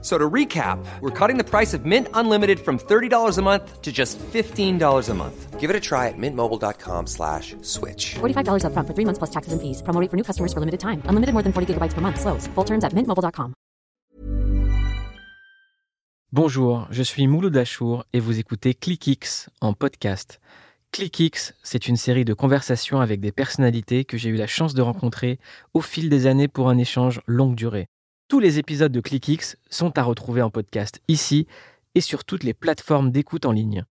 So to recap, we're cutting the price of Mint Unlimited from $30 a month to just $15 a month. Give it a try at mintmobile.com slash switch. $45 upfront for three months plus taxes and fees. Promo rate for new customers for limited time. Unlimited more than 40 gigabytes per month. Slows. Full terms at mintmobile.com. Bonjour, je suis Mouloud Achour et vous écoutez ClickX en podcast. ClickX, c'est une série de conversations avec des personnalités que j'ai eu la chance de rencontrer au fil des années pour un échange longue durée. Tous les épisodes de ClickX sont à retrouver en podcast ici et sur toutes les plateformes d'écoute en ligne.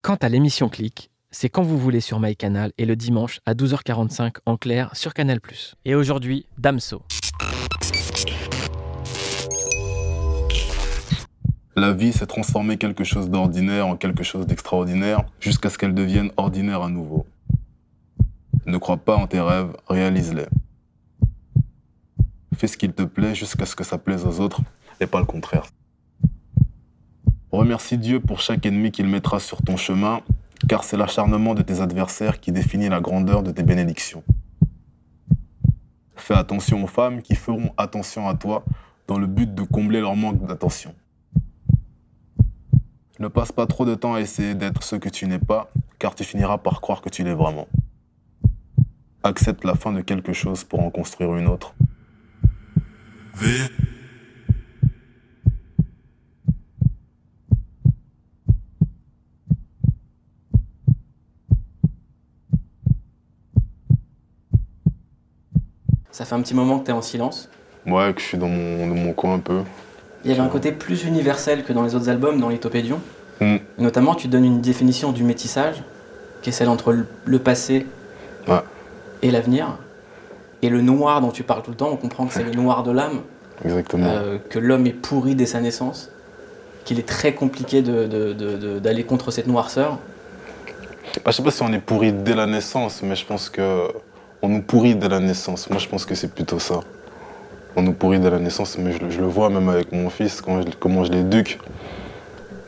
Quant à l'émission Click, c'est quand vous voulez sur MyCanal et le dimanche à 12h45 en clair sur Canal+. Et aujourd'hui, Damso. La vie, c'est transformer quelque chose d'ordinaire en quelque chose d'extraordinaire jusqu'à ce qu'elle devienne ordinaire à nouveau. Ne crois pas en tes rêves, réalise-les. Fais ce qu'il te plaît jusqu'à ce que ça plaise aux autres et pas le contraire. Remercie Dieu pour chaque ennemi qu'il mettra sur ton chemin, car c'est l'acharnement de tes adversaires qui définit la grandeur de tes bénédictions. Fais attention aux femmes qui feront attention à toi dans le but de combler leur manque d'attention. Ne passe pas trop de temps à essayer d'être ce que tu n'es pas, car tu finiras par croire que tu l'es vraiment. Accepte la fin de quelque chose pour en construire une autre. Ça fait un petit moment que tu es en silence. Ouais, que je suis dans mon, dans mon coin un peu. Il y avait un côté plus universel que dans les autres albums, dans Lithopédion. Hmm. Notamment, tu donnes une définition du métissage, qui est celle entre le- le passé Ouais. et l'avenir. Et le noir dont tu parles tout le temps, on comprend que c'est le noir de l'âme, Exactement. euh, que l'homme est pourri dès sa naissance, qu'il est très compliqué de- de- de- de- d'aller contre cette noirceur. Bah, je sais pas si on est pourri dès la naissance, mais je pense que on nous pourrit dès la naissance. Moi, je pense que c'est plutôt ça. On nous pourrit dès la naissance, mais je, le- je le vois même avec mon fils, quand je- comment je l'éduque.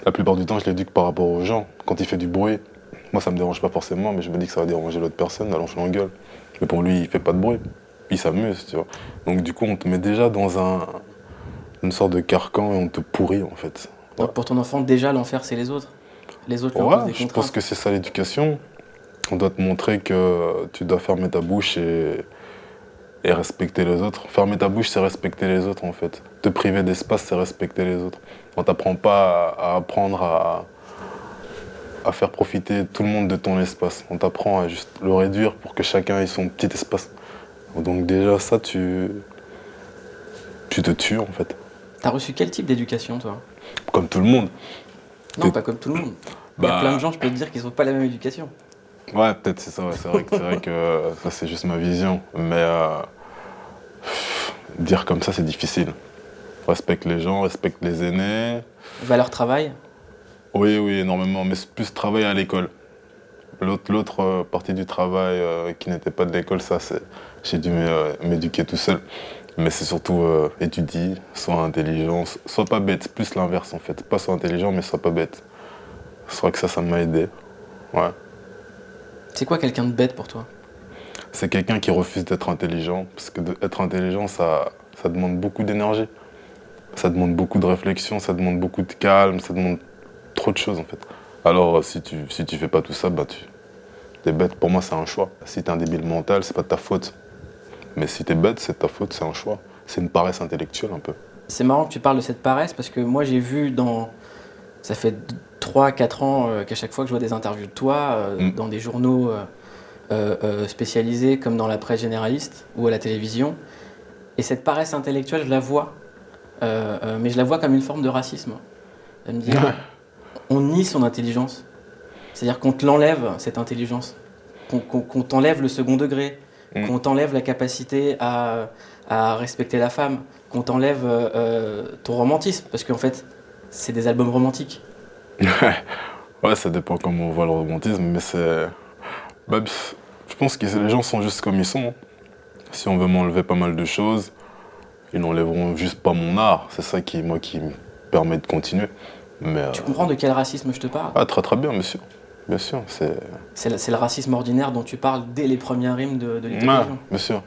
La plupart du temps, je l'éduque par rapport aux gens. Quand il fait du bruit, moi, ça me dérange pas forcément, mais je me dis que ça va déranger l'autre personne, alors je l'engueule. Mais pour lui, il fait pas de bruit. Il s'amuse, tu vois. Donc, du coup, on te met déjà dans un, une sorte de carcan et on te pourrit, en fait. Donc pour ton enfant, déjà, l'enfer, c'est les autres. Les autres Ouais, des je pense que c'est ça l'éducation. On doit te montrer que tu dois fermer ta bouche et, et respecter les autres. Fermer ta bouche, c'est respecter les autres en fait. Te priver d'espace, c'est respecter les autres. On t'apprend pas à, à apprendre à, à faire profiter tout le monde de ton espace. On t'apprend à juste le réduire pour que chacun ait son petit espace. Donc déjà ça, tu, tu te tues en fait. T'as reçu quel type d'éducation, toi? Comme tout le monde. Non, pas comme tout le monde. Il y a Bah- plein de gens, je peux te dire, qui n'ont pas la même éducation. Ouais, peut-être c'est ça. ouais, c'est vrai que, c'est vrai que euh, ça, c'est juste ma vision. Mais euh, dire comme ça, c'est difficile. Respecte les gens, respecte les aînés. Valeur travail, Oui, oui, énormément. Mais plus travail à l'école. L'autre, l'autre euh, partie du travail euh, qui n'était pas de l'école, ça, c'est, j'ai dû euh, m'éduquer tout seul. Mais c'est surtout euh, étudier, sois intelligent, so- sois pas bête. Plus l'inverse en fait. Pas sois intelligent, mais sois pas bête. C'est vrai que ça, ça m'a aidé. Ouais. c'est quoi quelqu'un de bête pour toi? C'est quelqu'un qui refuse d'être intelligent. Parce que être intelligent, ça, ça demande beaucoup d'énergie. Ça demande beaucoup de réflexion, ça demande beaucoup de calme, ça demande trop de choses en fait. Alors euh, si tu, si tu fais pas tout ça, bah tu es bête. Pour moi, c'est un choix. Si t'es un débile mental, c'est pas de ta faute. Mais si t'es bête, c'est ta faute, c'est un choix. C'est une paresse intellectuelle un peu. C'est marrant que tu parles de cette paresse parce que moi j'ai vu dans. Ça fait 3-4 ans euh, qu'à chaque fois que je vois des interviews de toi, euh, Mm. dans des journaux euh, spécialisés comme dans la presse généraliste ou à la télévision, et cette paresse intellectuelle, je la vois, mais je la vois comme une forme de racisme. De me dire, on nie son intelligence. C'est-à-dire qu'on te l'enlève, cette intelligence. Qu'on t'enlève le second degré, Mm. qu'on t'enlève la capacité à, à respecter la femme, qu'on t'enlève euh, euh, ton romantisme, parce qu'en fait, c'est des albums romantiques. Ouais, ça dépend comment on voit le romantisme, mais c'est. Bah, je pense que les gens sont juste comme ils sont. Si on veut m'enlever pas mal de choses, ils n'enlèveront juste pas mon art. C'est ça qui, moi, qui me permet de continuer. Mais, Tu euh, comprends de quel racisme je te parle? Ah, très très bien, sûr. Bien sûr, c'est. C'est le, racisme ordinaire dont tu parles dès les premières rimes de, de Ouais, bien sûr.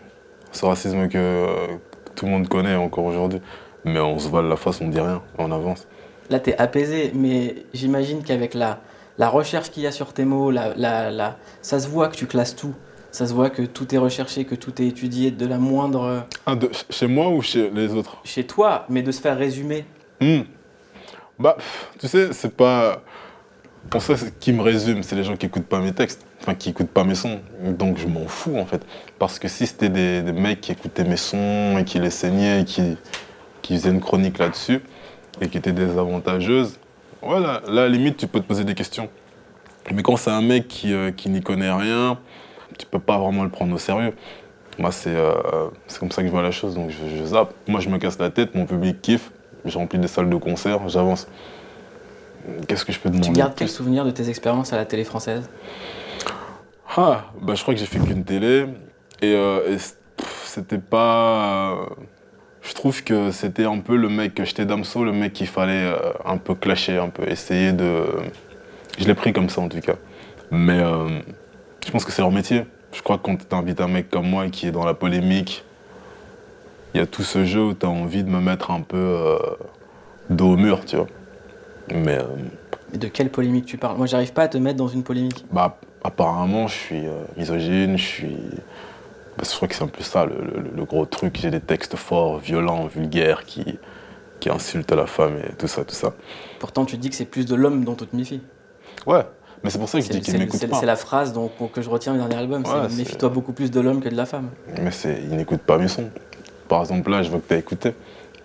Ce racisme que euh, tout le monde connaît encore aujourd'hui. Mais on se voile la face, on dit rien, on avance. Là, tu es apaisé, mais j'imagine qu'avec la, la recherche qu'il y a sur tes mots, la, la- la- ça se voit que tu classes tout. Ça se voit que tout est recherché, que tout est étudié de la moindre. Ah, de- chez moi ou chez les autres? chez toi, mais de se faire résumer. Hmm. Bah, tu sais, c'est pas. Pour ça, ce qui me résume, c'est les gens qui écoutent pas mes textes, enfin qui écoutent pas mes sons. Donc je m'en fous en fait. Parce que si c'était des, mecs qui écoutaient mes sons et qui les saignaient et qui, qui faisaient une chronique là-dessus et qui étaient désavantageuses, voilà, là, à la limite, tu peux te poser des questions. Mais quand c'est un mec qui, euh, n'y connaît rien, tu peux pas vraiment le prendre au sérieux. Moi, c'est euh, c'est comme ça que je vois la chose, donc je, je zappe. Moi, je me casse la tête, mon public kiffe, je remplis des salles de concert, j'avance. Qu'est-ce que je peux demander Tu gardes de quel souvenir de tes expériences à la télé française? Ah, bah, je crois que j'ai fait qu'une télé, et, euh, et c'était pas... euh, je trouve que c'était un peu le mec, j'étais Damso, le mec qu'il fallait euh, un peu clasher, un peu essayer de... Je l'ai pris comme ça en tout cas. Mais je pense que c'est leur métier. Je crois que quand tu invites un mec comme moi qui est dans la polémique, il y a tout ce jeu où tu as envie de me mettre un peu dos au mur, tu vois. Mais euh, Mais de quelle polémique tu parles? Moi, j'arrive pas à te mettre dans une polémique. bah, apparemment, je suis euh, misogyne, je suis. bah, je crois que c'est un peu ça le, le- le gros truc. J'ai des textes forts, violents, vulgaires qui, qui insultent la femme et tout ça, tout ça. Pourtant, tu te dis que c'est plus de l'homme dont tu te méfies. Ouais, mais c'est pour ça que je dis n'écoutent c'est- pas. c'est la phrase dont- que je retiens du dernier album. Ouais, méfie-toi beaucoup plus de l'homme que de la femme. Mais c'est, ils n'écoutent pas mes sons. Par exemple, là, je veux que tu as écouté.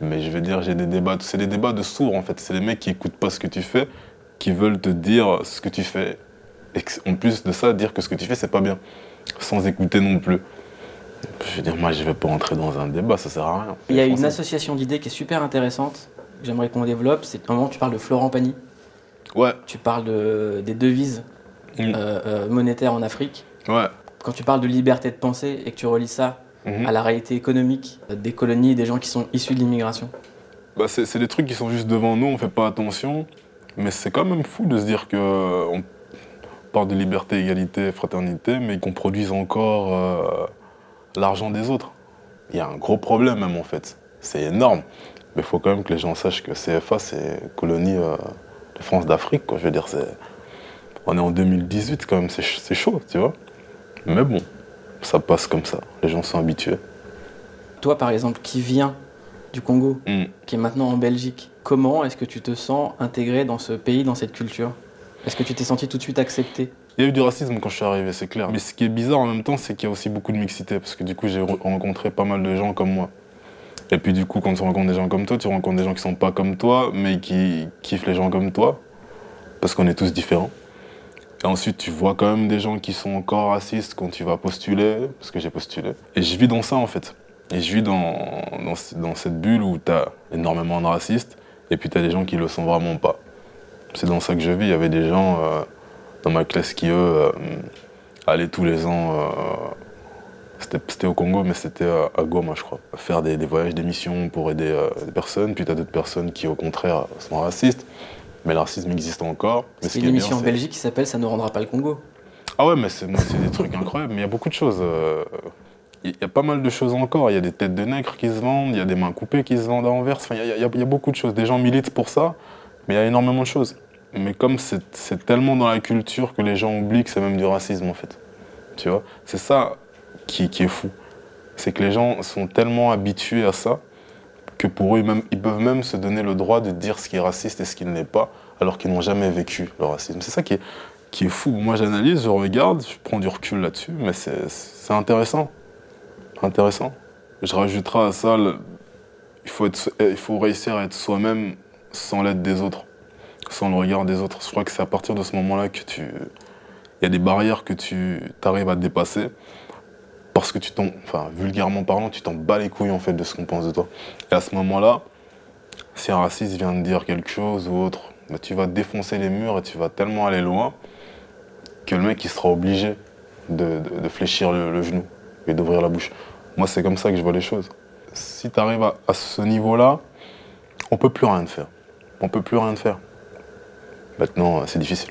Mais je veux dire, j'ai des débats. C'est des débats de sourds, en fait. C'est les mecs qui écoutent pas ce que tu fais, qui veulent te dire ce que tu fais. Et en plus de ça, dire que ce que tu fais, c'est pas bien. Sans écouter non plus. Je veux dire, moi, je vais pas entrer dans un débat, ça sert à rien. Il y a une association d'idées qui est super intéressante, que j'aimerais qu'on développe. C'est un moment, tu parles de Florent Pagny, Ouais, tu parles de- des devises Mm. euh, euh, monétaires en Afrique. ouais. Quand tu parles de liberté de penser et que tu relis ça Mhm. à la réalité économique euh, des colonies, des gens qui sont issus de l'immigration. Bah, c'est des trucs qui sont juste devant nous, on fait pas attention. Mais c'est quand même fou de se dire que euh, on parle de liberté, égalité, fraternité, mais qu'on produise encore euh, l'argent des autres. Il y a un gros problème même en fait. C'est énorme. Mais il faut quand même que les gens sachent que CFA, c'est colonie euh, de France d'Afrique. Je veux dire, c'est... on est en 2018 quand même, c'est chaud, tu vois. Mais bon, ça passe comme ça. Les gens sont habitués. Toi, par exemple, qui vient du Congo, Mm. qui est maintenant en Belgique, comment est-ce que tu te sens intégré dans ce pays, dans cette culture? Est-ce que tu t'es senti tout de suite accepté? Il y a eu du racisme quand je suis arrivé, c'est clair. Mais ce qui est bizarre en même temps, c'est qu'il y a aussi beaucoup de mixité, parce que du coup, j'ai re- rencontré pas mal de gens comme moi. Et puis du coup, quand tu rencontres des gens comme toi, tu rencontres des gens qui sont pas comme toi, mais qui kiffent les gens comme toi, parce qu'on est tous différents. Et ensuite, tu vois quand même des gens qui sont encore racistes quand tu vas postuler, parce que j'ai postulé. Et je vis dans ça, en fait. Et je vis dans, dans, ce- dans cette bulle où tu as énormément de racistes, et puis tu as des gens qui le sont vraiment pas. C'est dans ça que je vis. Il y avait des gens euh, dans ma classe qui, eux, euh, allaient tous les ans. euh, c'était au Congo, mais c'était à, Goma, je crois. Faire des, des voyages, des missions pour aider des personnes. Puis tu as d'autres personnes qui, au contraire, sont racistes. Mais le racisme existe encore. Mais ce une bien, émission en Belgique qui s'appelle Ça ne rendra pas le Congo. ah ouais, mais c'est des trucs incroyables. Mais il y a beaucoup de choses. euh, Il y a pas mal de choses encore. Il y a des têtes de nègres qui se vendent, il y a des mains coupées qui se vendent à Anvers. Enfin, il y a- il y, a- il y a beaucoup de choses. Des gens militent pour ça, mais il y a énormément de choses. Mais comme c'est c'est tellement dans la culture que les gens oublient que c'est même du racisme, en fait. Tu vois? C'est ça qui, qui est fou. C'est que les gens sont tellement habitués à ça que pour eux, ils, peuvent même se donner le droit de dire ce qui est raciste et ce qui ne l'est pas, alors qu'ils n'ont jamais vécu le racisme. C'est ça qui est, fou. Moi, j'analyse, je regarde, je prends du recul là-dessus, mais c'est intéressant. Intéressant. Je rajouterai à ça, il, faut il faut réussir à être soi-même sans l'aide des autres, sans le regard des autres. Je crois que c'est à partir de ce moment-là que tu. Il y a des barrières que tu arrives à dépasser parce que tu t'en. Enfin, vulgairement parlant, tu t'en bats les couilles en fait de ce qu'on pense de toi. Et à ce moment-là, si un raciste vient de dire quelque chose ou autre, bah, tu vas défoncer les murs et tu vas tellement aller loin que le mec il sera obligé de, de- fléchir le, genou et d'ouvrir la bouche. Moi c'est comme ça que je vois les choses. si tu arrives à, à ce niveau-là, on peut plus rien faire. On peut plus rien faire. Maintenant, euh, c'est difficile.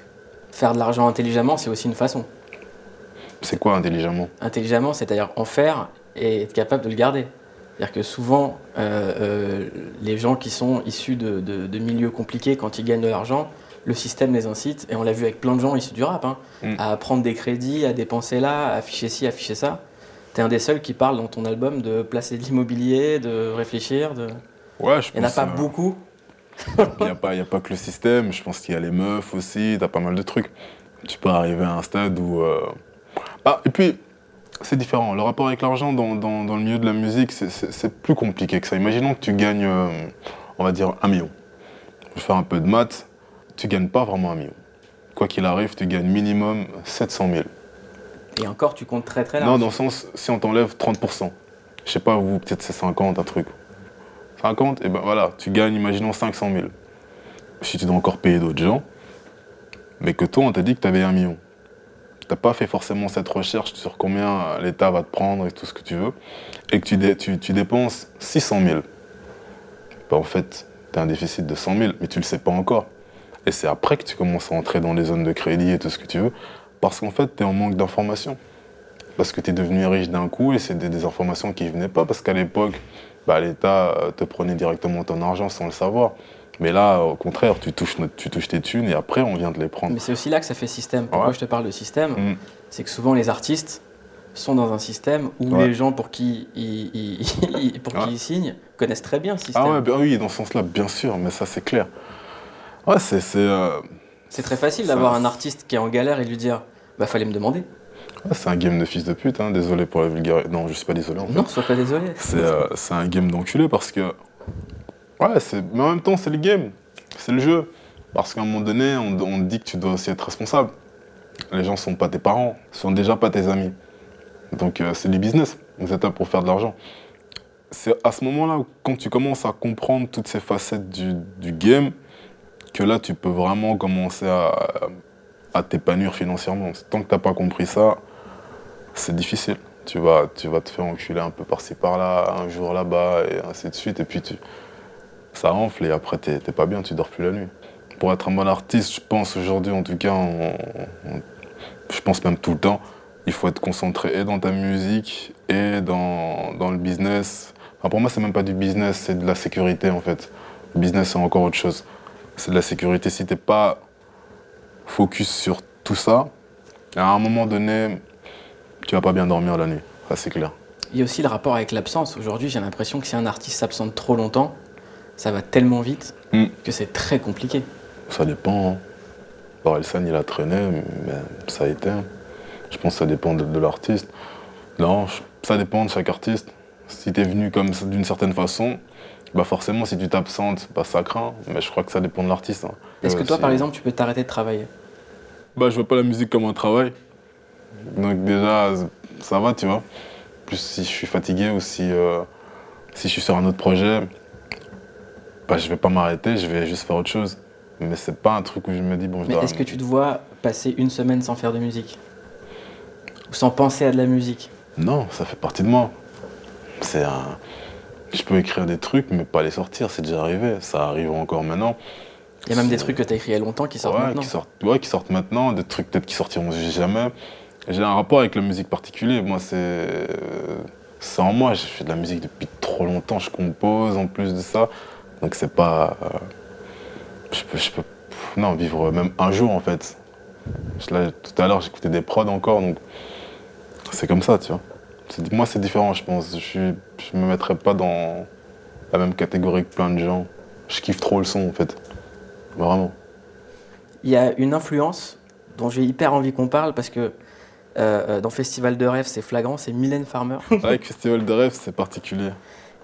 Faire de l'argent intelligemment, c'est aussi une façon. C'est quoi intelligemment Intelligemment, c'est-à-dire en faire et être capable de le garder. C'est-à-dire que souvent, euh, euh, les gens qui sont issus de, de- de milieux compliqués, quand ils gagnent de l'argent, le système les incite, et on l'a vu avec plein de gens issus du rap, hein, Mm. à prendre des crédits, à dépenser là, à afficher ci, afficher ça. T'es un des seuls qui parle dans ton album de placer de l'immobilier, de réfléchir. De... Ouais, je Il n'y en a pas euh, beaucoup. Il n'y a, a pas que le système, je pense qu'il y a les meufs aussi, t'as pas mal de trucs. Tu peux arriver à un stade où. Ah, et puis, c'est différent. Le rapport avec l'argent dans, dans- dans le milieu de la musique, c'est plus compliqué que ça. Imaginons que tu gagnes, euh, on va dire, un million. Je vais faire un peu de maths. Tu gagnes pas vraiment un million. Quoi qu'il arrive, tu gagnes minimum 700 000. Et encore, tu comptes très très large. Non, dans le sens, si on t'enlève 30%, je sais pas, vous, peut-être c'est 50, un truc. 50, et ben voilà, tu gagnes, imaginons 500 000. Si tu dois encore payer d'autres gens, mais que toi, on t'a dit que tu avais un million. T'as pas fait forcément cette recherche sur combien l'État va te prendre et tout ce que tu veux, et que tu, dé- tu, tu dépenses 600 000. Ben, en fait, tu as un déficit de 100 000, mais tu le sais pas encore. Et c'est après que tu commences à entrer dans les zones de crédit et tout ce que tu veux, parce qu'en fait, tu es en manque d'informations parce que tu es devenu riche d'un coup et c'est des, des informations qui ne venaient pas parce qu'à l'époque, bah, l'État euh, te prenait directement ton argent sans le savoir. Mais là, au contraire, tu touches, tu touches tes thunes et après, on vient de les prendre. Mais c'est aussi là que ça fait système. Pourquoi Ouais. je te parle de système Mm. C'est que souvent les artistes sont dans un système où Ouais. les gens pour qui ils, qui signent connaissent très bien le système. Ah bah oui, dans ce sens-là, bien sûr, mais ça, c'est clair. Ouais, c'est... c'est, euh, très facile d'avoir un artiste qui est en galère et de lui dire Bah, fallait me demander. ouais, c'est un game de fils de pute, hein, désolé pour la vulgarité. Non, je suis pas désolé, en fait. Non, sois pas désolé. C'est euh, c'est un game d'enculé parce que. Ouais, mais en même temps, c'est le game. C'est le jeu. Parce qu'à un moment donné, on, dit que tu dois aussi être responsable. Les gens sont pas tes parents, sont déjà pas tes amis. Donc euh, c'est du business. Vous êtes là pour faire de l'argent. C'est à ce moment-là, quand tu commences à comprendre toutes ces facettes du, game, que là, tu peux vraiment commencer à, t'épanouir financièrement. Tant que t'as pas compris ça, c'est difficile. Tu vas, tu vas te faire enculer un peu par-ci par-là, un jour là-bas, et ainsi de suite. Et puis tu, ça enfle et après t'es pas bien, tu dors plus la nuit. Pour être un bon artiste, je pense aujourd'hui en tout cas, je pense même tout le temps, il faut être concentré et dans ta musique et dans, le business. Pour moi, c'est même pas du business, c'est de la sécurité en fait. Le business, c'est encore autre chose. C'est de la sécurité. Si t'es pas focus sur tout ça, à un moment donné, tu vas pas bien dormir la nuit. Ça, c'est clair. Il y a aussi le rapport avec l'absence. Aujourd'hui, j'ai l'impression que si un artiste s'absente trop longtemps, ça va tellement vite Mm. que c'est très compliqué. Ça dépend. hein. Orelsan, il a traîné, mais ça a été. Je pense que ça dépend de, de l'artiste. Non, ça dépend de chaque artiste. Si t'es venu comme d'une certaine façon, bah forcément, si tu t'absentes, bah ça craint. Mais je crois que ça dépend de l'artiste. hein. Est-ce que Euh, toi, si- par exemple, tu peux t'arrêter de travailler? Bah, je vois pas la musique comme un travail. Donc déjà, ça va, tu vois. Plus si je suis fatigué ou si, euh, si je suis sur un autre projet, bah, je vais pas m'arrêter, je vais juste faire autre chose. Mais c'est pas un truc où je me dis, bon, je Mais dois... est-ce que tu te vois passer une semaine sans faire de musique Ou sans penser à de la musique Non, ça fait partie de moi. C'est un... Je peux écrire des trucs, mais pas les sortir, c'est déjà arrivé. Ça arrive encore maintenant. Il y a même des trucs que tu as écrits il y a longtemps qui sortent ouais, maintenant. Qui sortent, ouais, qui sortent maintenant, des trucs peut-être qui sortiront jamais. J'ai un rapport avec la musique particulier. Moi, c'est. C'est en moi. J'ai fait de la musique depuis trop longtemps. Je compose en plus de ça. Donc, c'est pas. euh, Je peux. Je peux non, vivre même un jour, en fait. Là, tout à l'heure, j'écoutais des prods encore. Donc, c'est comme ça, tu vois. Moi, c'est différent, je pense. Je me mettrais pas dans la même catégorie que plein de gens. Je kiffe trop le son, en fait. Vraiment. Il y a une influence dont j'ai hyper envie qu'on parle parce que euh, euh, dans Festival de rêve, c'est flagrant, c'est Mylène Farmer. Avec Festival de rêve, c'est particulier.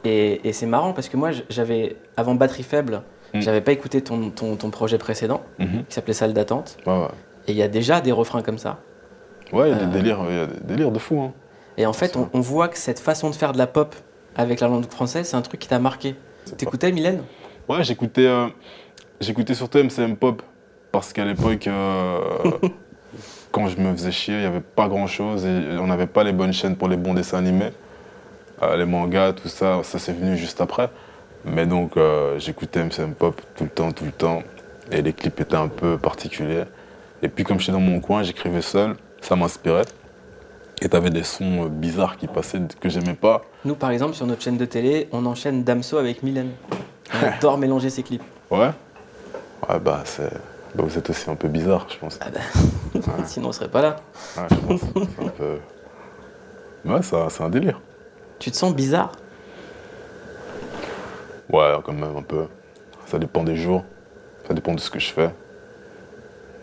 Et, et c'est marrant parce que moi, j'avais, avant Batterie Faible, Mm. j'avais pas écouté ton, ton, ton projet précédent Mhm. qui s'appelait Salle d'attente. Ouais, ouais. Et il y a déjà des refrains comme ça. Ouais, il y a Euh. des délires, il y a des délires de fou. Hein. Et en fait, on voit que cette façon de faire de la pop avec la langue française, c'est un truc qui t'a marqué. T'écoutais Mylène? Ouais, j'écoutais, euh, j'écoutais surtout MCM Pop parce qu'à l'époque, euh, quand je me faisais chier, il n'y avait pas grand chose et on n'avait pas les bonnes chaînes pour les bons dessins animés. Euh, les mangas, tout ça, ça c'est venu juste après. Mais donc euh, j'écoutais MCM Pop tout le temps, tout le temps. Et les clips étaient un peu particuliers. Et puis comme j'étais dans mon coin, j'écrivais seul, ça m'inspirait. Et t'avais des sons euh, bizarres qui passaient que j'aimais pas. Nous, par exemple, sur notre chaîne de télé, on enchaîne Damso avec Mylène. On adore mélanger ces clips. Ouais? Ouais, bah, c'est. Bah, vous êtes aussi un peu bizarre, je pense. Ah ben, sinon on serait pas là. Ouais, je pense. C'est un peu. Ouais, c'est un délire. Tu te sens bizarre? Ouais, quand même, un peu. Ça dépend des jours. Ça dépend de ce que je fais.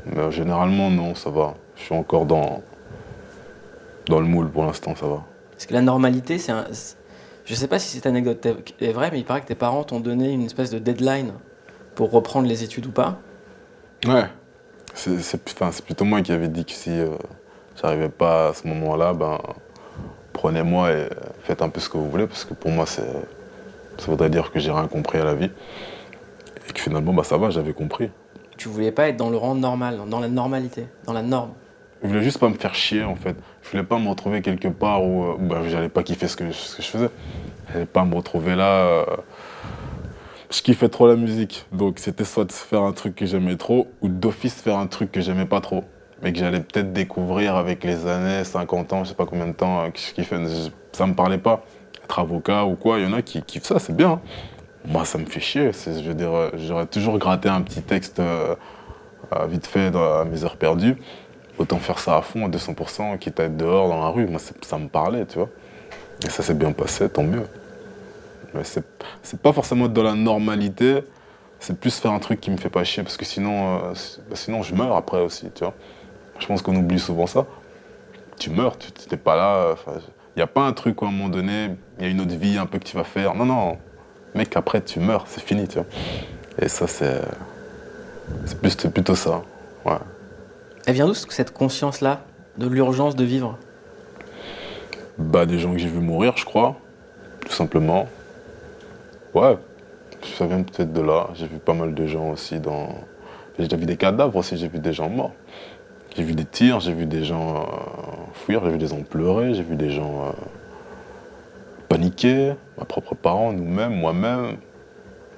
Mais généralement, non, ça va. Je suis encore dans. Dans le moule pour l'instant, ça va. Parce que la normalité, c'est un. Je sais pas si cette anecdote est- est vraie, mais il paraît que tes parents t'ont donné une espèce de deadline pour reprendre les études ou pas. Ouais. C'est c'est- enfin, c'est plutôt moi qui avais dit que si euh, j'arrivais pas à ce moment-là, ben prenez-moi et faites un peu ce que vous voulez, parce que pour moi, ça voudrait dire que j'ai rien compris à la vie. Et que finalement, bah ça va, j'avais compris. Tu voulais pas être dans le rang normal, dans la normalité, dans la norme. Je voulais juste pas me faire chier en fait. Je voulais pas me retrouver quelque part où, euh, où, bah, j'allais pas kiffer ce que, ce que je faisais. J'allais pas me retrouver là. euh, Je kiffais trop la musique. Donc c'était soit de faire un truc que j'aimais trop ou d'office faire un truc que j'aimais pas trop. Mais que j'allais peut-être découvrir avec les années, 50 ans, je sais pas combien de temps euh, kiffais. Je- Ça me parlait pas. Être avocat ou quoi, il y en a qui kiffent ça, c'est bien. Moi, ça me fait chier. Dire, euh, j'aurais toujours gratté un petit texte euh, vite fait dans, mes heures perdues. Autant faire ça à fond, à 200%, quitte à être dehors dans la rue. Moi, ça me parlait, tu vois. Et ça s'est bien passé, tant mieux. Mais c'est pas forcément dans la normalité, c'est plus faire un truc qui me fait pas chier, parce que sinon, bah, sinon je meurs après aussi, tu vois. Je pense qu'on oublie souvent ça. Tu meurs, tu n'es pas là. Il n'y a pas un truc où à un moment donné, il y a une autre vie un peu que tu vas faire. Non, non. Mec, après, tu meurs, c'est fini, tu vois. Et ça, c'est. C'est plus- plutôt ça. Ouais. Elle vient d'où cette conscience-là de l'urgence de vivre? Bah, des gens que j'ai vu mourir, je crois. Tout simplement. Ouais, ça vient peut-être de là. J'ai vu pas mal de gens aussi dans. J'ai vu des cadavres aussi, j'ai vu des gens morts. J'ai vu des tirs, j'ai vu des gens euh, fuir, j'ai vu des gens pleurer, j'ai vu des gens euh, paniquer, mes propres parents, nous-mêmes, moi-même.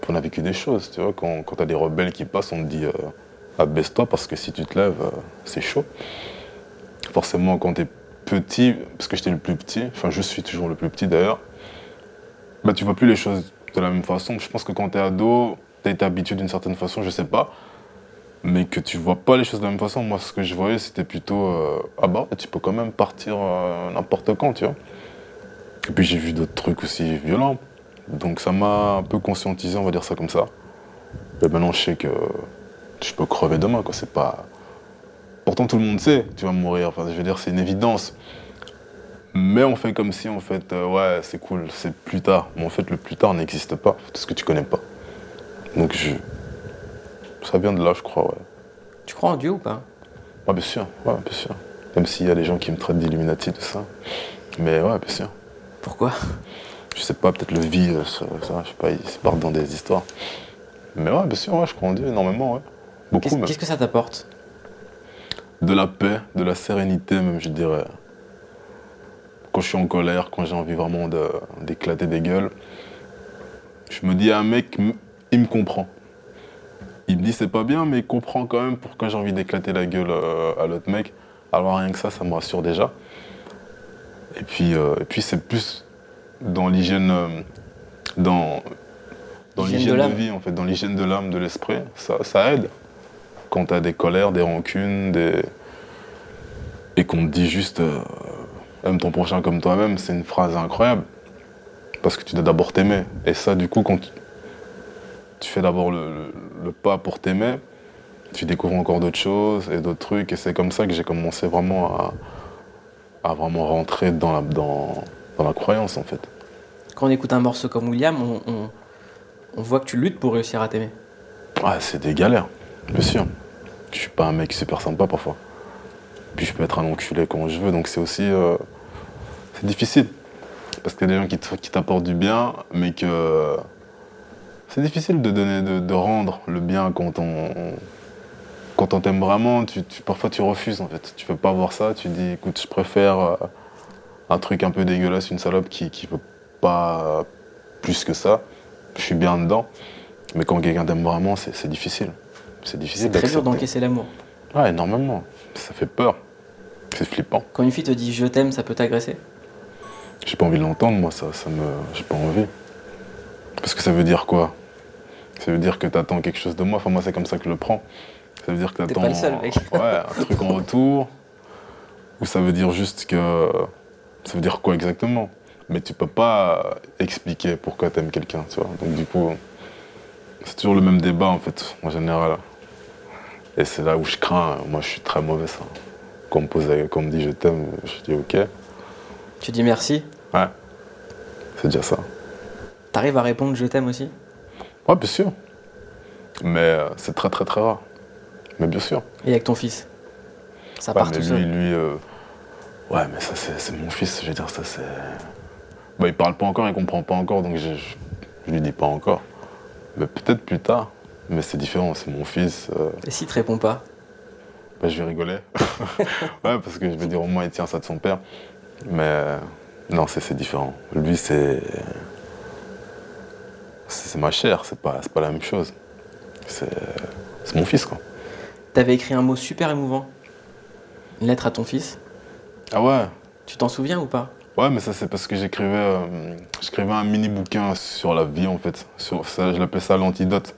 On a vécu des choses, tu vois. Quand, quand t'as des rebelles qui passent, on te dit euh, abaisse-toi parce que si tu te lèves, c'est chaud. Forcément, quand t'es petit, parce que j'étais le plus petit, enfin je suis toujours le plus petit d'ailleurs, bah tu vois plus les choses de la même façon. Je pense que quand t'es ado, t'as été habitué d'une certaine façon, je sais pas, mais que tu vois pas les choses de la même façon. Moi, ce que je voyais, c'était plutôt euh, ah bah tu peux quand même partir euh, n'importe quand, tu vois. Et puis j'ai vu d'autres trucs aussi violents, donc ça m'a un peu conscientisé, on va dire ça comme ça. Et maintenant, je sais que je peux crever demain, quoi. C'est pas Pourtant, tout le monde sait, tu vas mourir. Enfin, je veux dire, c'est une évidence. Mais on fait comme si, en fait, euh, ouais, c'est cool, c'est plus tard. Mais en fait, le plus tard n'existe pas, parce que tu connais pas. Donc, je... ça vient de là, je crois, ouais. Tu crois en Dieu ou pas? Ouais, bien sûr, ouais, bien sûr. Même s'il y a des gens qui me traitent d'Illuminati, tout ça. Mais ouais, bien sûr. Pourquoi? Je sais pas, peut-être le vide, ça, ça, je sais pas, ils se partent dans des histoires. Mais ouais, bien sûr, ouais, je crois en Dieu énormément, ouais. Beaucoup, Qu'est-ce qu'est-ce que ça t'apporte? De la paix, de la sérénité même, je dirais. Quand je suis en colère, quand j'ai envie vraiment de- d'éclater des gueules, je me dis, un mec, il me comprend. Il me dit, c'est pas bien, mais il comprend quand même pourquoi j'ai envie d'éclater la gueule euh, à l'autre mec. Alors rien que ça, ça me rassure déjà. Et puis, euh, et puis c'est plus dans l'hygiène, euh, dans, dans L'hygiène de vie, en fait, dans l'hygiène de l'âme, de l'esprit. Ça, ça aide quand t'as des colères, des rancunes, des... et qu'on te dit juste euh, aime ton prochain comme toi-même, c'est une phrase incroyable. Parce que tu dois d'abord t'aimer. Et ça, du coup, quand tu, tu fais d'abord le, le- le pas pour t'aimer, tu découvres encore d'autres choses et d'autres trucs. Et c'est comme ça que j'ai commencé vraiment à, à vraiment rentrer dans la, dans, dans la croyance, en fait. Quand on écoute un morceau comme William, on, on- on voit que tu luttes pour réussir à t'aimer. Ouais, c'est des galères, bien sûr. Je suis pas un mec super sympa parfois. Puis je peux être un enculé quand je veux, donc c'est aussi. euh, c'est difficile. Parce qu'il y a des gens qui t'apportent du bien, mais que. C'est difficile de donner, de, de rendre le bien quand on. Quand on t'aime vraiment, tu, tu- parfois tu refuses en fait. Tu peux pas voir ça, tu dis écoute, je préfère euh, un truc un peu dégueulasse, une salope qui, qui veut pas plus que ça. Je suis bien dedans. Mais quand quelqu'un t'aime vraiment, c'est difficile. C'est difficile C'est très dur d'encaisser l'amour. Ouais, énormément. Ça fait peur. C'est flippant. Quand une fille te dit je t'aime, ça peut t'agresser? J'ai pas envie de l'entendre, moi, ça, ça me. J'ai pas envie. Parce que ça veut dire quoi? Ça veut dire que t'attends quelque chose de moi. Enfin, moi, c'est comme ça que je le prends. Ça veut dire que T'es t'attends. pas le seul, mec. Ouais, un truc en retour. Ou ça veut dire juste que. Ça veut dire quoi exactement? Mais tu peux pas expliquer pourquoi t'aimes quelqu'un, tu vois. Donc, du coup, c'est toujours le même débat, en fait, en général. Et c'est là où je crains. Moi, je suis très mauvais, ça. Quand on me, pose, quand on me dit je t'aime, je dis ok. Tu dis merci, Ouais. C'est déjà ça. t'arrives à répondre je t'aime aussi? Ouais, bien sûr. Mais euh, c'est très très très rare. Mais bien sûr. Et avec ton fils? Ça Ouais, part mais tout lui, seul. lui, euh, ouais, mais ça c'est c'est mon fils. Je veux dire, ça c'est. Bah, il parle pas encore, il comprend pas encore, donc je, je, je lui dis pas encore. Mais peut-être plus tard. Mais c'est différent, c'est mon fils. euh, Et s'il te répond pas? Bah, je vais rigoler. ouais, parce que je vais dire au moins il tient ça de son père. Mais non, c'est c'est différent. Lui, c'est. C'est ma chair, c'est pas, pas la même chose. C'est mon fils, quoi. T'avais écrit un mot super émouvant. Une lettre à ton fils. Ah ouais Tu t'en souviens ou pas? Ouais, mais ça, c'est parce que j'écrivais euh, un mini bouquin sur la vie, en fait. Sur, ça, je l'appelais ça l'antidote.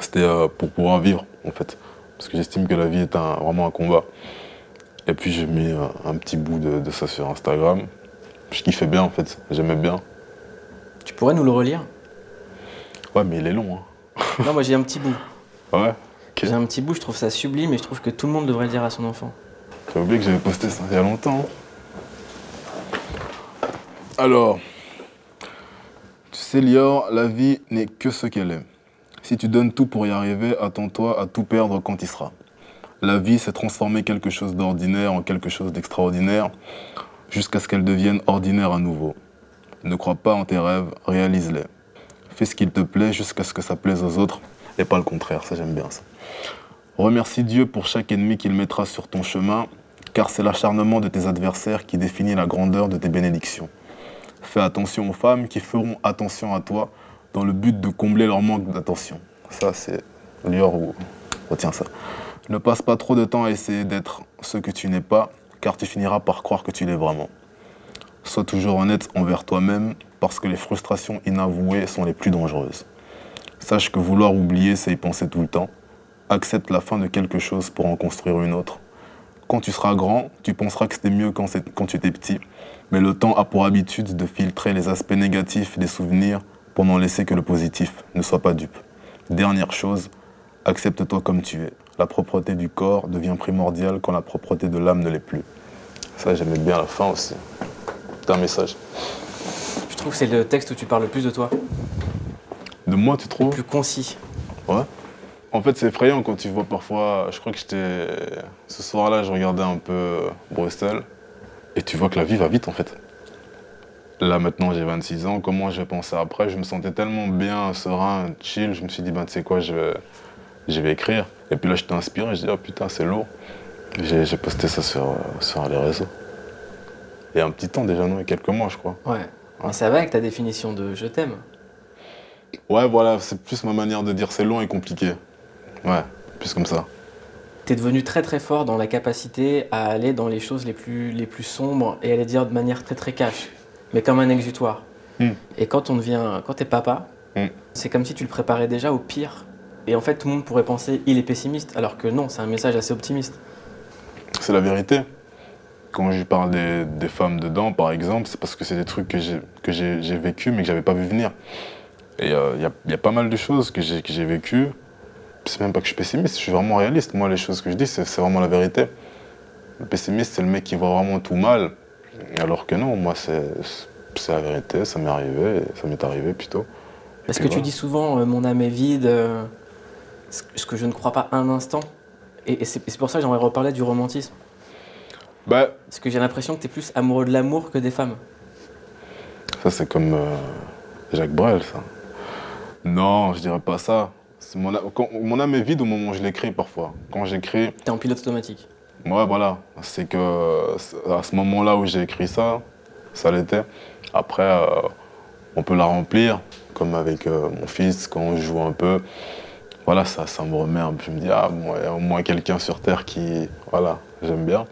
C'était euh, pour pouvoir vivre, en fait. Parce que j'estime que la vie est un- vraiment un combat. Et puis, j'ai mis un, un petit bout de, de ça sur Instagram. Je kiffais bien, en fait. J'aimais bien. Tu pourrais nous le relire? Ouais, mais il est long, hein. Non, moi j'ai un petit bout. Ouais? Ok. J'ai un petit bout, je trouve ça sublime et je trouve que tout le monde devrait le dire à son enfant. J'ai oublié que j'avais posté ça il y a longtemps. Alors, tu sais, Lior, la vie n'est que ce qu'elle est. Si tu donnes tout pour y arriver, attends-toi à tout perdre quand il sera. La vie, c'est transformer quelque chose d'ordinaire en quelque chose d'extraordinaire jusqu'à ce qu'elle devienne ordinaire à nouveau. Ne crois pas en tes rêves, réalise-les. Fais ce qu'il te plaît jusqu'à ce que ça plaise aux autres et pas le contraire, ça j'aime bien ça. Remercie Dieu pour chaque ennemi qu'il mettra sur ton chemin, car c'est l'acharnement de tes adversaires qui définit la grandeur de tes bénédictions. Fais attention aux femmes qui feront attention à toi dans le but de combler leur manque d'attention. Ça, c'est Lior ou retiens ça. Ne passe pas trop de temps à essayer d'être ce que tu n'es pas, car tu finiras par croire que tu l'es vraiment. Sois toujours honnête envers toi-même, parce que les frustrations inavouées sont les plus dangereuses. Sache que vouloir oublier, c'est y penser tout le temps. Accepte la fin de quelque chose pour en construire une autre. Quand tu seras grand, tu penseras que c'était mieux quand, tu étais petit, mais le temps a pour habitude de filtrer les aspects négatifs des souvenirs pour n'en laisser que le positif. Ne sois pas dupe. Dernière chose, accepte-toi comme tu es. La propreté du corps devient primordiale quand la propreté de l'âme ne l'est plus. Ça, j'aimais bien la fin aussi. Message. Je trouve que c'est le texte où tu parles le plus de toi, De moi, tu le trouves plus concis. Ouais. En fait, c'est effrayant quand tu vois parfois. Je crois que j'étais. Ce soir-là, je regardais un peu Bruxelles. Et tu vois que la vie va vite, en fait. Là, maintenant, j'ai 26 ans. Comment je vais penser après? Je me sentais tellement bien, serein, chill. Je me suis dit, ben, tu sais quoi, je vais, je vais écrire. Et puis là, j'étais inspiré. Je dis, oh putain, c'est lourd. J'ai posté ça sur, euh, sur les réseaux. Il y a un petit temps déjà, non Il y a quelques mois, je crois. Ouais. Mais ça va avec ta définition de je t'aime. Ouais, voilà, c'est plus ma manière de dire c'est long et compliqué. Ouais, plus comme ça. T'es devenu très très fort dans la capacité à aller dans les choses les plus, les plus sombres et à les dire de manière très très cash, mais comme un exutoire. Hmm. Et quand on devient, quand t'es papa, Hmm. c'est comme si tu le préparais déjà au pire. Et en fait, tout le monde pourrait penser il est pessimiste, alors que non, c'est un message assez optimiste. C'est la vérité. Quand je parle des, des femmes dedans, par exemple, c'est parce que c'est des trucs que j'ai vécu mais que j'avais pas vu venir. Et il y, a, y a pas mal de choses que j'ai vécues. C'est même pas que je suis pessimiste, je suis vraiment réaliste. Moi, les choses que je dis, c'est vraiment la vérité. Le pessimiste, c'est le mec qui voit vraiment tout mal. Alors que non, moi, c'est la vérité, ça m'est arrivé, ça m'est arrivé plutôt. Et Parce que tu dis souvent euh, mon âme est vide, euh, ce que je ne crois pas un instant. Et c'est pour ça que j'aimerais reparler du romantisme. Bah, Parce que j'ai l'impression que tu es plus amoureux de l'amour que des femmes. Ça, c'est comme euh, Jacques Brel, ça. Non, je dirais pas ça. Mon, a- quand- mon âme est vide au moment où je l'écris parfois. Quand j'écris, Tu es en pilote automatique. ouais, voilà. C'est que euh, à ce moment-là où j'ai écrit ça, ça l'était. Après, euh, on peut la remplir, comme avec euh, mon fils, quand on joue un peu. Voilà, ça, ça me remet un peu. Je me dis, ah, bon, il y a au moins quelqu'un sur Terre qui. Voilà, j'aime bien.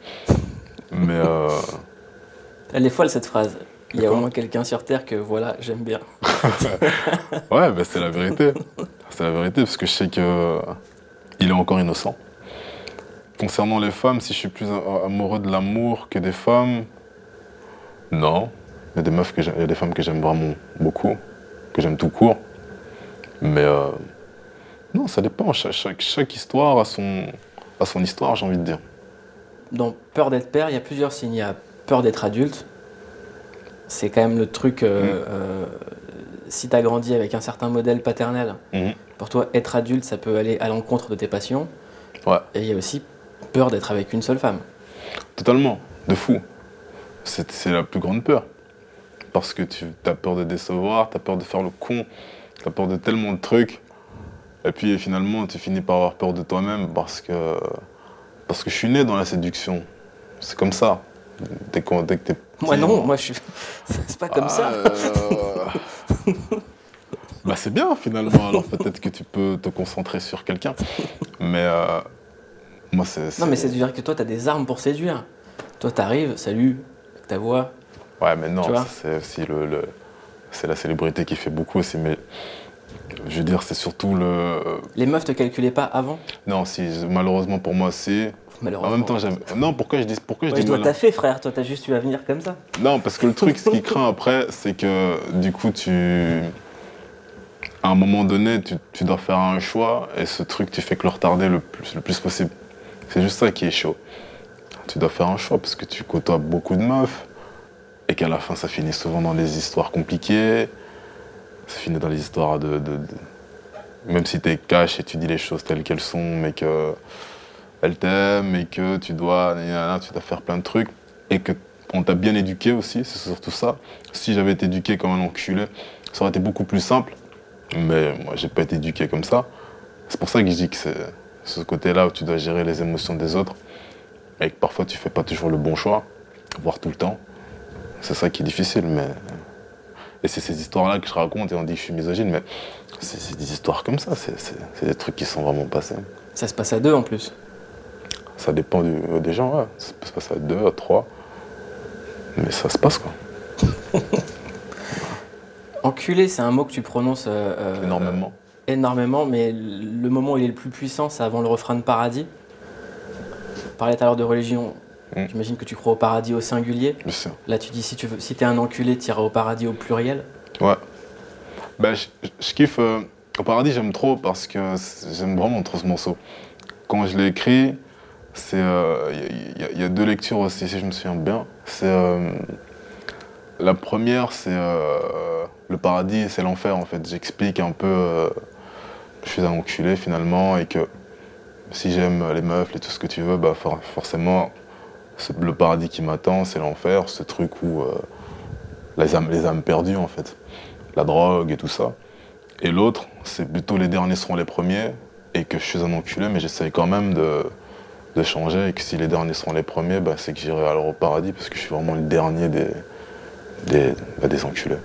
Mais. euh, Elle est folle cette phrase. Il y a au moins quelqu'un sur Terre que voilà, j'aime bien. Ouais, bah, c'est la vérité. C'est la vérité, parce que je sais que euh, il est encore innocent. Concernant les femmes, si je suis plus amoureux de l'amour que des femmes, non. Il y a des meufs que il y a des femmes que j'aime vraiment beaucoup, que j'aime tout court. Mais euh, non, ça dépend. Chaque histoire a son, a son histoire, j'ai envie de dire. Dans Peur d'être père, il y a plusieurs signes. Il y a peur d'être adulte. C'est quand même le truc. euh, Mm. euh, si tu as grandi avec un certain modèle paternel, Mhm. pour toi, être adulte, ça peut aller à l'encontre de tes passions. Ouais. Et il y a aussi peur d'être avec une seule femme. Totalement, de fou. C'est c'est la plus grande peur. Parce que tu as peur de décevoir, tu as peur de faire le con, tu as peur de tellement de trucs. Et puis finalement, tu finis par avoir peur de toi-même parce que, parce que je suis né dans la séduction. C'est comme ça. Dès, qu'on- dès que t'es Moi non, moi je suis. C'est pas comme Ah, ça. euh, bah c'est bien finalement, alors peut-être que tu peux te concentrer sur quelqu'un. Mais euh, moi c'est... Non, mais c'est de dire que toi, tu as des armes pour séduire. Toi, t'arrives, salut, avec ta voix. Ouais, mais non, c'est aussi le, le- c'est la célébrité qui fait beaucoup aussi, mais je veux dire, c'est surtout le. Les meufs te calculaient pas avant Non, si, malheureusement pour moi, si. En même temps, j'aime. Non, pourquoi je dis, pourquoi je Ouais, dis dois malin- taffer, frère. Toi, t'as juste eu à venir comme ça. Non, parce que le truc, ce qui craint après, c'est que du coup, tu. À un moment donné, tu, tu dois faire un choix et ce truc, tu fais que le retarder le plus, le plus possible. C'est juste ça qui est chaud. Tu dois faire un choix parce que tu côtoies beaucoup de meufs et qu'à la fin, ça finit souvent dans des histoires compliquées. Ça finit dans des histoires de. Même si tu es cash et tu dis les choses telles qu'elles sont, mais que. Elle t'aime et que tu dois, tu dois faire plein de trucs et que on t'a bien éduqué aussi, c'est surtout ça. Si j'avais été éduqué comme un enculé, ça aurait été beaucoup plus simple. Mais moi, j'ai pas été éduqué comme ça. C'est pour ça que je dis que c'est ce côté-là où tu dois gérer les émotions des autres et que parfois tu fais pas toujours le bon choix, voire tout le temps. C'est ça qui est difficile, mais. Et c'est ces histoires-là que je raconte et on dit que je suis misogyne, mais c'est des histoires comme ça, c'est des trucs qui sont vraiment passés. Ça se passe à deux en plus. Ça dépend du- des gens, ouais. Ça peut se passer à deux, à trois. Mais ça se passe, quoi. Enculé, c'est un mot que tu prononces euh, euh, Énormément. énormément, mais le moment où il est le plus puissant, c'est avant le refrain de paradis. On parlait tout à l'heure de religion. Mm. J'imagine que tu crois au paradis au singulier. Bien sûr. Là, tu dis si tu veux, si t'es un enculé, tu iras au paradis au pluriel. Ouais. Ben, je, kiffe. euh, au paradis, j'aime trop parce que j'aime vraiment trop ce morceau. Quand je l'ai écrit, c'est. euh, Il y, a- il y a deux lectures aussi, si je me souviens bien. C'est. euh, la première, c'est. le paradis, c'est l'enfer, en fait. J'explique un peu. je suis un enculé, finalement, et que si j'aime les meufs et tout ce que tu veux, bah, for- forcément, le paradis qui m'attend, c'est l'enfer, ce truc où. euh, les âmes, les âmes perdues, en fait la drogue et tout ça. Et l'autre, c'est plutôt les derniers seront les premiers, et que je suis un enculé, mais j'essaye quand même de, de changer, et que si les derniers seront les premiers, bah, c'est que j'irai alors au paradis, parce que je suis vraiment le dernier des, des, bah, des enculés.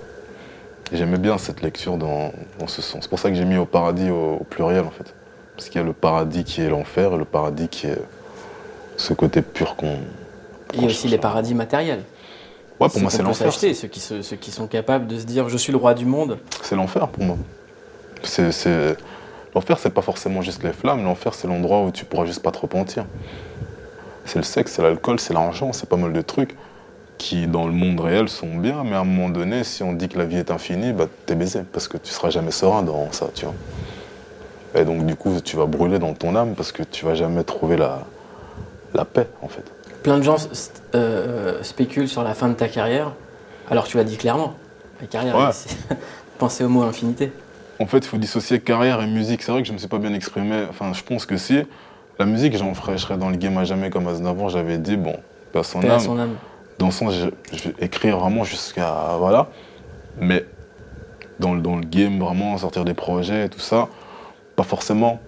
J'aimais bien cette lecture dans, dans ce sens. C'est pour ça que j'ai mis au paradis au, au pluriel, en fait. Parce qu'il y a le paradis qui est l'enfer, et le paradis qui est ce côté pur qu'on... Il y a aussi les paradis matériels. Ouais, pour moi, Ceux c'est l'enfer. ceux qui, se- ceux qui sont capables de se dire je suis le roi du monde. C'est l'enfer pour moi. C'est- L'enfer, c'est pas forcément juste les flammes. L'enfer, c'est l'endroit où tu pourras juste pas te repentir. C'est le sexe, c'est l'alcool, c'est l'argent, c'est pas mal de trucs qui, dans le monde réel, sont bien. Mais à un moment donné, si on dit que la vie est infinie, bah, t'es baisé. Parce que tu seras jamais serein dans ça, tu vois. Et donc, du coup, tu vas brûler dans ton âme parce que tu vas jamais trouver la, la paix, en fait. Plein de gens euh, spéculent sur la fin de ta carrière, alors tu l'as dit clairement. La carrière, Ouais. c'est- pensez au mot infinité. En fait, il faut dissocier carrière et musique. C'est vrai que je me suis pas bien exprimé. Enfin, je pense que si. La musique, j'en ferais, je serais dans le game à jamais comme Aznavour. J'avais dit, bon, à son âme. son âme. Dans le sens, je, je vais écrire vraiment jusqu'à. Voilà. Mais dans, le- dans le game, vraiment, sortir des projets et tout ça, pas forcément.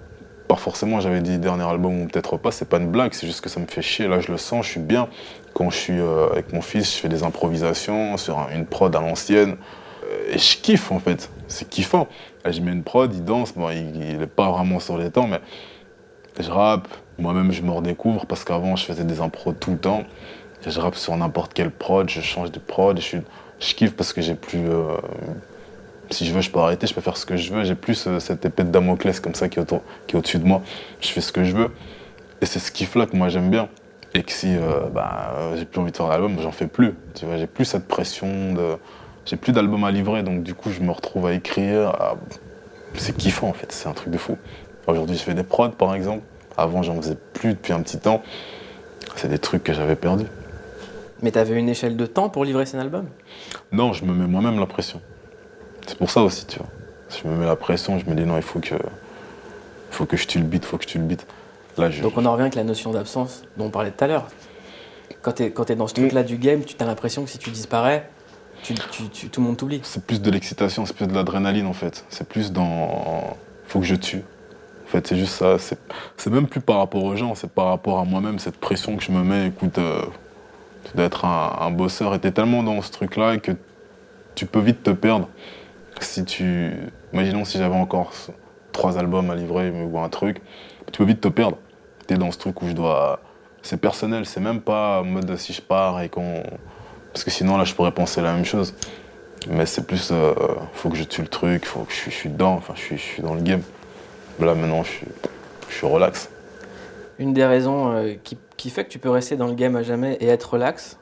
Pas forcément, j'avais dit dernier album ou peut-être pas, c'est pas une blague, c'est juste que ça me fait chier. Là, je le sens, je suis bien. Quand je suis euh, avec mon fils, je fais des improvisations sur un- une prod à l'ancienne. et je kiffe en fait. C'est kiffant. Je mets une prod, il danse, bon, il, est pas vraiment sur les temps, mais je rappe. Moi-même, je me redécouvre parce qu'avant, je faisais des impros tout le temps. Je rappe sur n'importe quelle prod, je change de prod. je kiffe parce que j'ai plus. euh, si je veux, je peux arrêter, je peux faire ce que je veux. J'ai plus euh, cette épée de Damoclès comme ça qui est, autour- qui est au-dessus de moi. Je fais ce que je veux. Et c'est ce kiff-là que moi j'aime bien. Et que si euh, bah, euh, j'ai plus envie de faire d'album, j'en fais plus. Tu vois, j'ai plus cette pression de. J'ai plus d'album à livrer, donc du coup, je me retrouve à écrire. à- C'est kiffant en fait, c'est un truc de fou. Aujourd'hui, je fais des prods par exemple. Avant, j'en faisais plus depuis un petit temps. C'est des trucs que j'avais perdus. Mais t'avais une échelle de temps pour livrer cet album Non, je me mets moi-même la pression. C'est pour ça aussi, tu vois. Je me mets la pression, je me dis non, il faut que, faut que je tue le beat, il faut que je tue le beat. Là, je, Donc on en revient avec la notion d'absence dont on parlait tout à l'heure. Quand t'es quand t'es dans ce truc-là du game, tu as l'impression que si tu disparais, tu, tu- tu- tout le monde t'oublie. c'est plus de l'excitation, c'est plus de l'adrénaline en fait. C'est plus dans, faut que je tue. En fait, c'est juste ça. C'est, c'est même plus par rapport aux gens, c'est par rapport à moi-même, cette pression que je me mets. Écoute, euh, tu dois être un, un bosseur et t'es tellement dans ce truc-là que tu peux vite te perdre. Si tu, imaginons si j'avais encore trois albums à livrer ou un truc, tu peux vite te perdre. T'es dans ce truc où je dois, c'est personnel, c'est même pas en mode si je pars et qu'on, parce que sinon là je pourrais penser la même chose. Mais c'est plus, euh, faut que je tue le truc, faut que je, suis- je suis dedans, enfin je suis, je suis dans le game. Là maintenant je suis, je suis relax. Une des raisons euh, qui, qui fait que tu peux rester dans le game à jamais et être relax,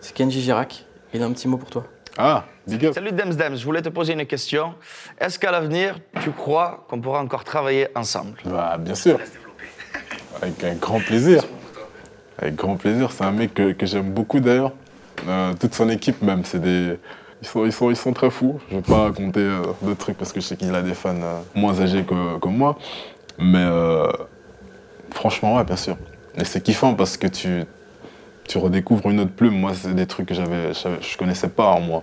c'est Kenji Girac. Il a un petit mot pour toi. Ah, big up. Salut Dems Dems, je voulais te poser une question. Est-ce qu'à l'avenir, tu crois qu'on pourra encore travailler ensemble? Bah, bien sûr. Avec un grand plaisir. Avec grand plaisir. C'est un mec que, que j'aime beaucoup d'ailleurs. Euh, toute son équipe même, c'est des. Ils sont, ils, sont, ils sont très fous. Je vais pas raconter euh, d'autres trucs parce que je sais qu'il a des fans euh, moins âgés que, que moi. Mais franchement, ouais, bien sûr. Et c'est kiffant parce que tu, tu redécouvres une autre plume. Moi, c'est des trucs que j'avais, j'avais- je connaissais pas en moi.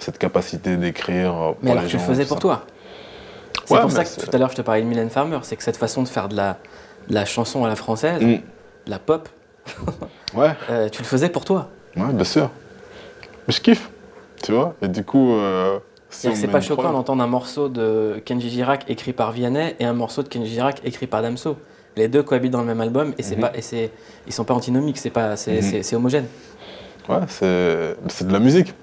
Cette capacité d'écrire. Mais alors les tu le faisais pour ça. toi. C'est Ouais, pour ça que tout à l'heure je te parlais de Mylène Farmer, c'est que cette façon de faire de la, de la chanson à la française, Mm. de la pop, Ouais. euh, tu le faisais pour toi. Ouais, bien sûr. Mais je kiffe, tu vois. Et du coup, euh, si c'est pas choquant d'entendre un morceau de Kenji Girac écrit par Vianney et un morceau de Kenji Girac écrit par Damso. Les deux cohabitent dans le même album et c'est Mhm. pas et c'est ils sont pas antinomiques, c'est c'est- c'est homogène. Ouais, c'est de la musique.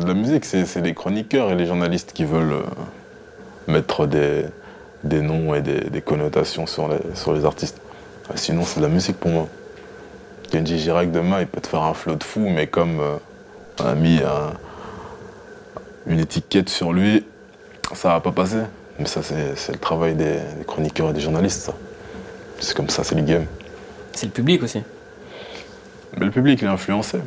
C'est de la musique. C'est les chroniqueurs et les journalistes qui veulent euh, mettre des, des noms et des, des connotations sur les, sur les artistes. Ouais, Sinon, c'est de la musique pour moi. Kenji Girac, demain, il peut te faire un flow de fou, mais comme euh, on a mis un- une étiquette sur lui, ça va pas passer. Mais ça, c'est le travail des, des chroniqueurs et des journalistes. C'est comme ça, c'est le game. C'est le public aussi. Mais le public, il est influencé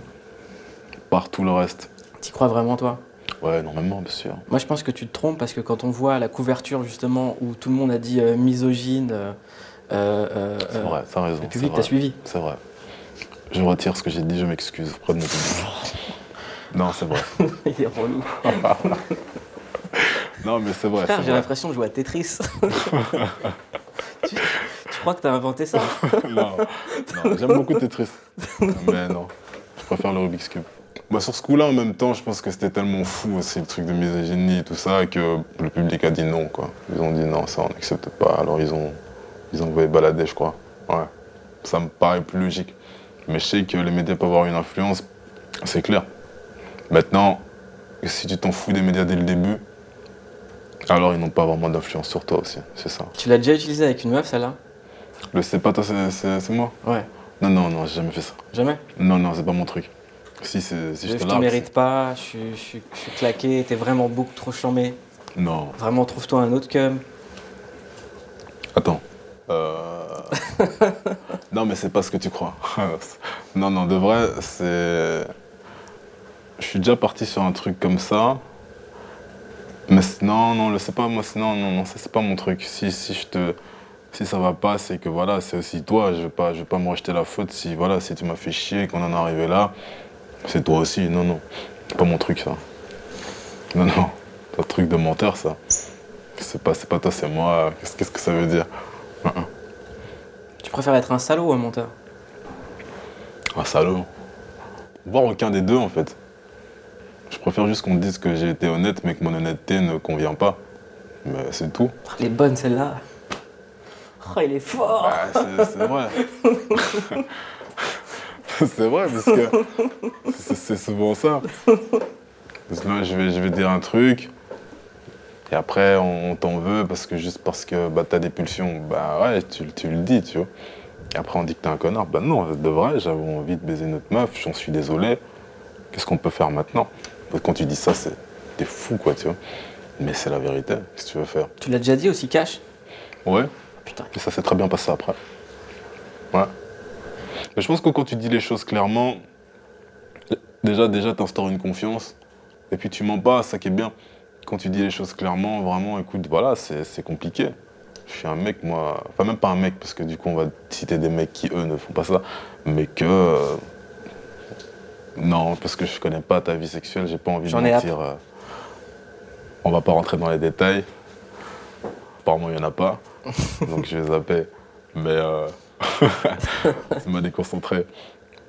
par tout le reste. T'y crois vraiment toi? Ouais, normalement, bien sûr. Moi je pense que tu te trompes parce que quand on voit la couverture justement où tout le monde a dit euh, misogyne, euh, euh, C'est vrai, t'as raison. le public t'a suivi. C'est vrai. Je retire ce que j'ai dit, je m'excuse auprès de mon public. Non, c'est vrai. Il est relou. Non, mais c'est vrai. J'ai l'impression de jouer à Tetris. tu, tu crois que t'as inventé ça? Non, non, j'aime beaucoup Tetris. Mais non, je préfère le Rubik's Cube. Bah, sur ce coup-là, en même temps, je pense que c'était tellement fou aussi le truc de misogynie et tout ça que le public a dit non, quoi. Ils ont dit non, ça on n'accepte pas. Alors ils ont, ils ont envoyé balader, je crois. Ouais. Ça me paraît plus logique. Mais je sais que les médias peuvent avoir une influence, c'est clair. Maintenant, si tu t'en fous des médias dès le début, alors ils n'ont pas vraiment d'influence sur toi aussi, c'est ça. Tu l'as déjà utilisé avec une meuf celle-là? Le c'est pas toi, c'est- moi? Ouais. Non, non, non, j'ai jamais fait ça. Jamais? Non, non, c'est pas mon truc. Si, si je te te mérite pas, je suis, je suis- je suis claqué, t'es vraiment beaucoup trop chambé. Non. Vraiment, trouve-toi un autre cum. Attends. Euh... non, mais c'est pas ce que tu crois. non, non, de vrai, c'est. Je suis déjà parti sur un truc comme ça. Mais non, non, le c'est pas moi, non, non, non, ça c'est pas mon truc. Si, si je te. Si ça va pas, c'est que voilà, c'est aussi toi. Je vais pas, je vais pas me rejeter la faute si voilà, si tu m'as fait chier, qu'on en est arrivé là. C'est toi aussi. Non, non. C'est pas mon truc ça. Non, non. C'est un truc de menteur ça. C'est pas, c'est pas toi, c'est moi. Qu'est-ce que ça veut dire? Tu préfères être un salaud ou un menteur? Un salaud. Voire aucun des deux en fait. Je préfère juste qu'on dise que j'ai été honnête, mais que mon honnêteté ne convient pas. Mais c'est tout. Elle est bonne celle-là. Oh, il est fort Ah, c'est c'est vrai. c'est vrai, parce que c'est- souvent ça. Parce que là, je vais, je vais dire un truc, et après, on, on t'en veut parce que juste parce que bah, t'as des pulsions, bah ouais, tu, tu le dis, tu vois. Et après, on dit que t'es un connard. Bah non, de vrai, j'avais envie de baiser notre meuf, j'en suis désolé. Qu'est-ce qu'on peut faire maintenant? Quand tu dis ça, c'est t'es fou, quoi, tu vois. Mais c'est la vérité, qu'est-ce que tu veux faire? Tu l'as déjà dit aussi cash? Ouais, Putain. et ça s'est très bien passé après. Ouais. Mais je pense que quand tu dis les choses clairement, déjà, déjà, t'instaures une confiance. Et puis tu mens pas, ça qui est bien. Quand tu dis les choses clairement, vraiment, écoute, voilà, c'est compliqué. Je suis un mec, moi. Enfin, même pas un mec, parce que du coup, on va citer des mecs qui, eux, ne font pas ça. Mais que. euh, Non, parce que je connais pas ta vie sexuelle, j'ai pas envie de mentir. euh. On va pas rentrer dans les détails. Apparemment, il y en a pas. donc je vais zapper. Mais euh... ça m'a déconcentré.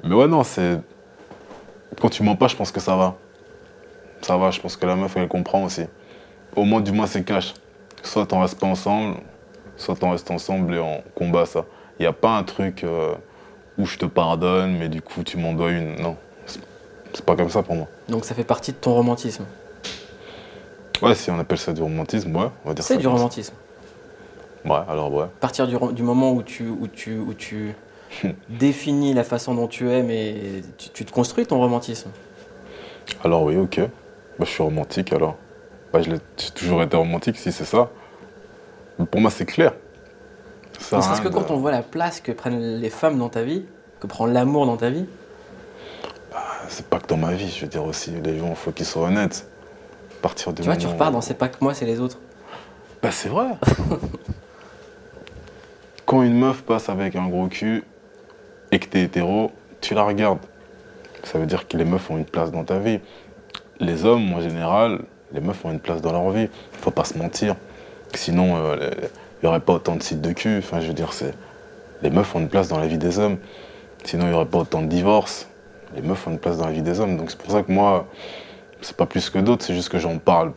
Mais ouais, non, c'est. Quand tu mens pas, je pense que ça va. Ça va, je pense que la meuf, elle comprend aussi. Au moins, du moins, c'est cash. Soit on reste pas ensemble, soit on reste ensemble et on combat ça. Il n'y a pas un truc euh, où je te pardonne, mais du coup, tu m'en dois une. Non. C'est- pas comme ça pour moi. Donc ça fait partie de ton romantisme. Ouais, si on appelle ça du romantisme, ouais, on va dire ça. C'est du romantisme. Ouais, alors ouais. À partir du, moment où tu, où tu, où tu définis la façon dont tu aimes et tu, tu te construis ton romantisme? Alors oui, ok. Bah, je suis romantique alors. Bah, j'ai toujours été romantique si c'est ça. Mais pour moi, c'est clair. Ça serait-ce que de- quand on voit la place que prennent les femmes dans ta vie, que prend l'amour dans ta vie, C'est pas que dans ma vie, je veux dire aussi, les gens, il faut qu'ils soient honnêtes. À partir du tu vois, tu repars où- dans c'est pas que moi, c'est les autres. Bah c'est vrai. Quand une meuf passe avec un gros cul et que t'es hétéro, tu la regardes. Ça veut dire que les meufs ont une place dans ta vie. Les hommes, en général, les meufs ont une place dans leur vie. Faut pas se mentir. Sinon, euh, il n'y aurait pas autant de sites de cul. Enfin, je veux dire, c'est... Les meufs ont une place dans la vie des hommes. Sinon, il n'y aurait pas autant de divorces. Les meufs ont une place dans la vie des hommes. Donc c'est pour ça que moi, c'est pas plus que d'autres, c'est juste que j'en parle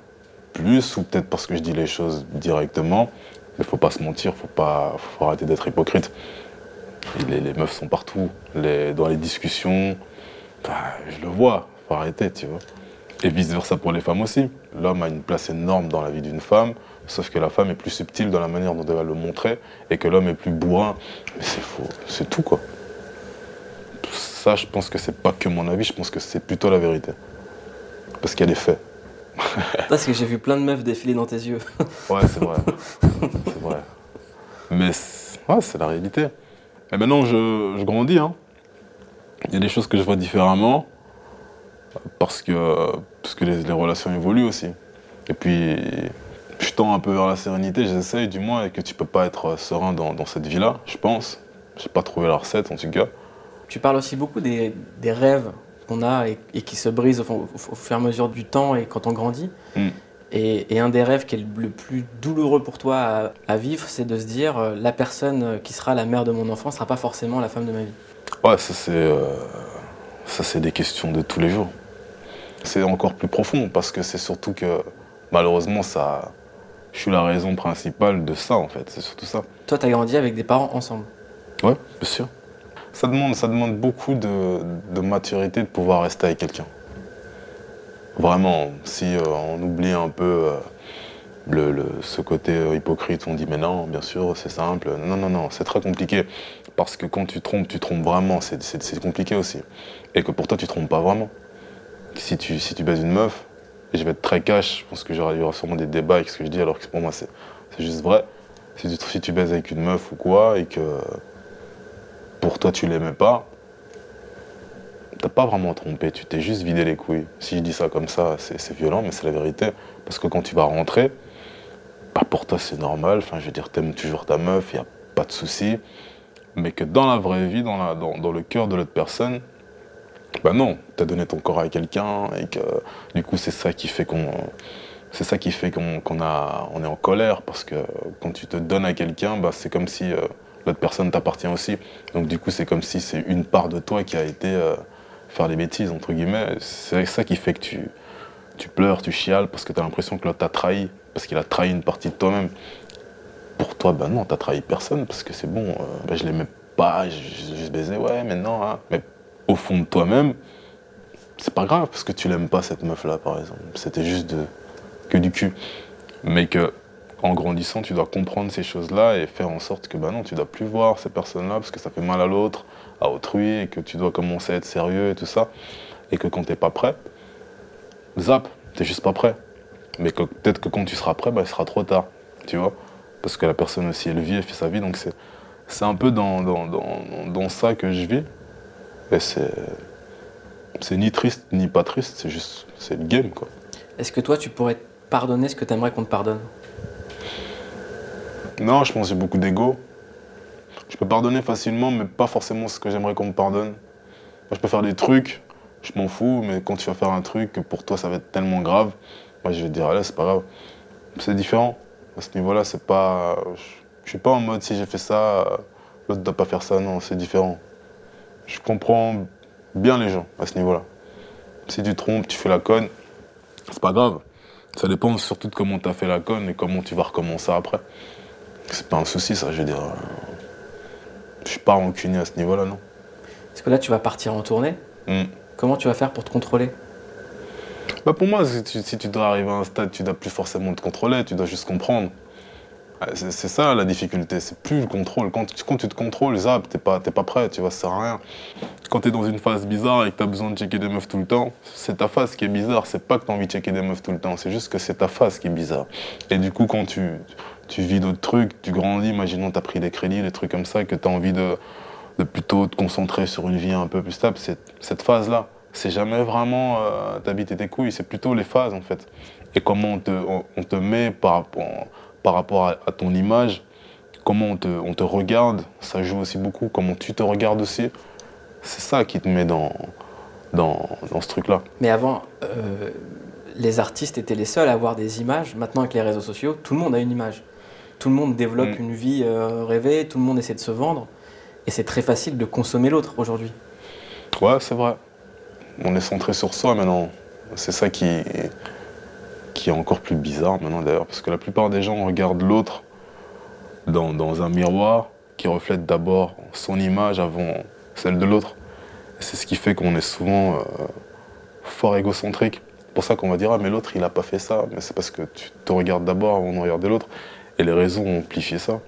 plus, ou peut-être parce que je dis les choses directement. Mais faut pas se mentir, faut pas, faut arrêter d'être hypocrite. Les, meufs sont partout, dans les discussions. Je le vois, faut arrêter, tu vois. Et vice versa pour les femmes aussi. L'homme a une place énorme dans la vie d'une femme, sauf que la femme est plus subtile dans la manière dont elle va le montrer, et que l'homme est plus bourrin. Mais c'est faux, c'est tout quoi. Ça, je pense que c'est pas que mon avis, je pense que c'est plutôt la vérité. Parce qu'il y a des faits. Parce que j'ai vu plein de meufs défiler dans tes yeux. Ouais, c'est vrai. c'est vrai. Mais c'est ouais, c'est la réalité. Et maintenant, je, je grandis. Hein. Il y a des choses que je vois différemment parce que, parce que les, les relations évoluent aussi. Et puis, je tends un peu vers la sérénité, j'essaye du moins, et que tu peux pas être serein dans, dans cette vie-là, je pense. J'ai pas trouvé la recette en tout cas. Tu parles aussi beaucoup des, des rêves qu'on a et, et qui se brisent au, fond- au- au fur et à mesure du temps et quand on grandit. Mm. Et, et un des rêves qui est le, plus douloureux pour toi à, à vivre, c'est de se dire euh, la personne qui sera la mère de mon enfant ne sera pas forcément la femme de ma vie. Ouais, ça c'est euh, ça c'est des questions de tous les jours. C'est encore plus profond parce que c'est surtout que malheureusement ça, je suis la raison principale de ça en fait. C'est surtout ça. Toi, tu as grandi avec des parents ensemble. Ouais, bien sûr. Ça demande, ça demande beaucoup de, maturité de pouvoir rester avec quelqu'un. Vraiment, si euh, on oublie un peu euh, ce côté euh, hypocrite, on dit mais non, bien sûr, c'est simple. Non, non, non, c'est très compliqué. Parce que quand tu trompes, tu trompes vraiment. C'est- compliqué aussi. Et que pour toi, tu trompes pas vraiment. Si tu, si tu baises une meuf, je vais être très cash, je pense que j'aurai- il y aura sûrement des débats avec ce que je dis, alors que pour moi, c'est c'est juste vrai. Si tu, si tu baises avec une meuf ou quoi, et que pour toi tu l'aimais pas, t'as pas vraiment trompé, tu t'es juste vidé les couilles. Si je dis ça comme ça, c'est violent, mais c'est la vérité. Parce que quand tu vas rentrer, bah pour toi c'est normal, enfin je veux dire, t'aimes toujours ta meuf, y a pas de souci. Mais que dans la vraie vie, dans, le cœur de l'autre personne, bah non, t'as donné ton corps à quelqu'un et que du coup c'est ça qui fait qu'on c'est ça qui fait qu'on on est en colère parce que quand tu te donnes à quelqu'un, bah c'est comme si euh, l'autre personne t'appartient aussi. Donc du coup c'est comme si c'est une part de toi qui a été euh, faire des bêtises entre guillemets. C'est ça qui fait que tu pleures, tu chiales parce que tu as l'impression que l'autre t'a trahi, parce qu'il a trahi une partie de toi-même. Pour toi, ben non, t'as trahi personne parce que c'est bon, ben je l'aimais pas, j'ai juste ouais, mais non. hein. Mais au fond de toi-même, c'est pas grave parce que tu l'aimes pas cette meuf-là, par exemple. C'était juste de, que du cul. Mais que, en grandissant, tu dois comprendre ces choses-là et faire en sorte que, ben non, tu dois plus voir ces personnes-là parce que ça fait mal à l'autre, à autrui, et que tu dois commencer à être sérieux et tout ça. Et que quand t'es pas prêt, zap, t'es juste pas prêt. Mais que peut-être que quand tu seras prêt, bah, il sera trop tard, tu vois. Parce que la personne aussi, elle vit, elle fait sa vie, donc c'est, un peu dans, dans, ça que je vis. Et c'est, c'est ni triste ni pas triste, c'est juste, c'est le game, quoi. Est-ce que toi, tu pourrais pardonner ce que tu aimerais qu'on te pardonne? Non, je pense que j'ai beaucoup d'ego. Je peux pardonner facilement, mais pas forcément ce que j'aimerais qu'on me pardonne. Moi, je peux faire des trucs, je m'en fous, mais quand tu vas faire un truc pour toi ça va être tellement grave, moi je vais te dire, allez, c'est pas grave. C'est différent. À ce niveau-là, c'est pas. Je, suis pas en mode si j'ai fait ça, l'autre doit pas faire ça, non, c'est différent. Je comprends bien les gens à ce niveau-là. Si tu trompes, tu fais la conne, c'est pas grave. Ça dépend surtout de comment tu as fait la conne et comment tu vas recommencer après. C'est pas un souci, ça, je veux dire. Je suis pas rancunier à ce niveau-là, non. Est-ce que là, tu vas partir en tournée Hmm. Comment tu vas faire pour te contrôler? Bah pour moi, si tu, si tu dois arriver à un stade, tu dois plus forcément te contrôler, tu dois juste comprendre. Ouais, C'est ça la difficulté, c'est plus le contrôle. Quand, tu- quand tu te contrôles, zap, t'es pas, t'es pas prêt, tu vois, ça sert à rien. Quand t'es dans une phase bizarre et que t'as besoin de checker des meufs tout le temps, c'est ta phase qui est bizarre. C'est pas que t'as envie de checker des meufs tout le temps, c'est juste que c'est ta phase qui est bizarre. Et du coup, quand tu, tu vis d'autres trucs, tu grandis, imaginons t'as pris des crédits, des trucs comme ça, que t'as envie de, plutôt te concentrer sur une vie un peu plus stable, cette phase-là. C'est jamais vraiment euh, t'habites tes couilles, c'est plutôt les phases en fait. Et comment on te, met par, rapport- à, ton image, comment on te, regarde, ça joue aussi beaucoup, comment tu te regardes aussi. C'est ça qui te met dans ce truc-là. Mais avant, euh, les artistes étaient les seuls à avoir des images. Maintenant, avec les réseaux sociaux, tout le monde a une image. Tout le monde développe Mm. une vie euh, rêvée, tout le monde essaie de se vendre. Et c'est très facile de consommer l'autre aujourd'hui. Ouais, c'est vrai. On est centré sur soi maintenant. C'est ça qui, qui est encore plus bizarre maintenant d'ailleurs, parce que la plupart des gens regardent l'autre dans, dans un miroir qui reflète d'abord son image avant celle de l'autre. C'est ce qui fait qu'on est souvent euh, fort égocentrique. C'est pour ça qu'on va dire Ah, mais l'autre il a pas fait ça. Mais c'est parce que tu te regardes d'abord avant de regarder l'autre. Et les réseaux ont amplifié ça.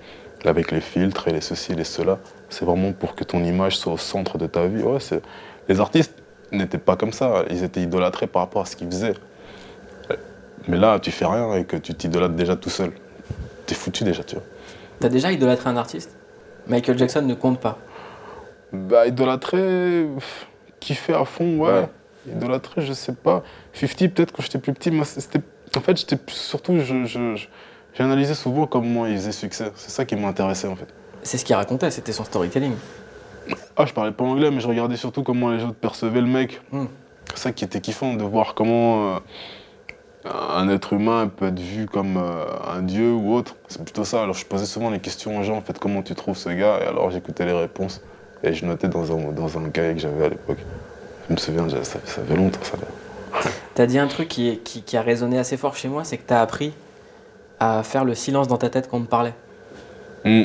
Avec les filtres et les ceci et les cela. C'est vraiment pour que ton image soit au centre de ta vie. Ouais, les artistes n'étaient pas comme ça. Ils étaient idolâtrés par rapport à ce qu'ils faisaient. Mais là, tu fais rien et que tu t'idolâtres déjà tout seul. T'es foutu déjà, tu vois. T'as déjà idolâtré un artiste? Michael Jackson ne compte pas. Bah, idolâtré, pff, kiffer à fond, ouais. Ouais. Idolâtré, je sais pas. 50, peut-être quand j'étais plus petit, moi, c'était. En fait, j'étais surtout, je, je- je- j'ai analysé souvent comment il faisait succès. C'est ça qui m'intéressait, en fait. C'est ce qu'il racontait, c'était son storytelling. Ah, je parlais pas anglais, mais je regardais surtout comment les autres percevaient le mec. Hmm. C'est ça qui était kiffant, de voir comment euh, un être humain peut être vu comme euh, un dieu ou autre. C'est plutôt ça. Alors je posais souvent les questions aux gens, en fait, comment tu trouves ce gars? Et alors j'écoutais les réponses. Et je notais dans un, dans un cahier que j'avais à l'époque. Je me souviens, ça, ça fait longtemps, ça. T'as dit un truc qui, qui, qui a résonné assez fort chez moi, c'est que t'as appris à faire le silence dans ta tête quand on te parlait. Hmm.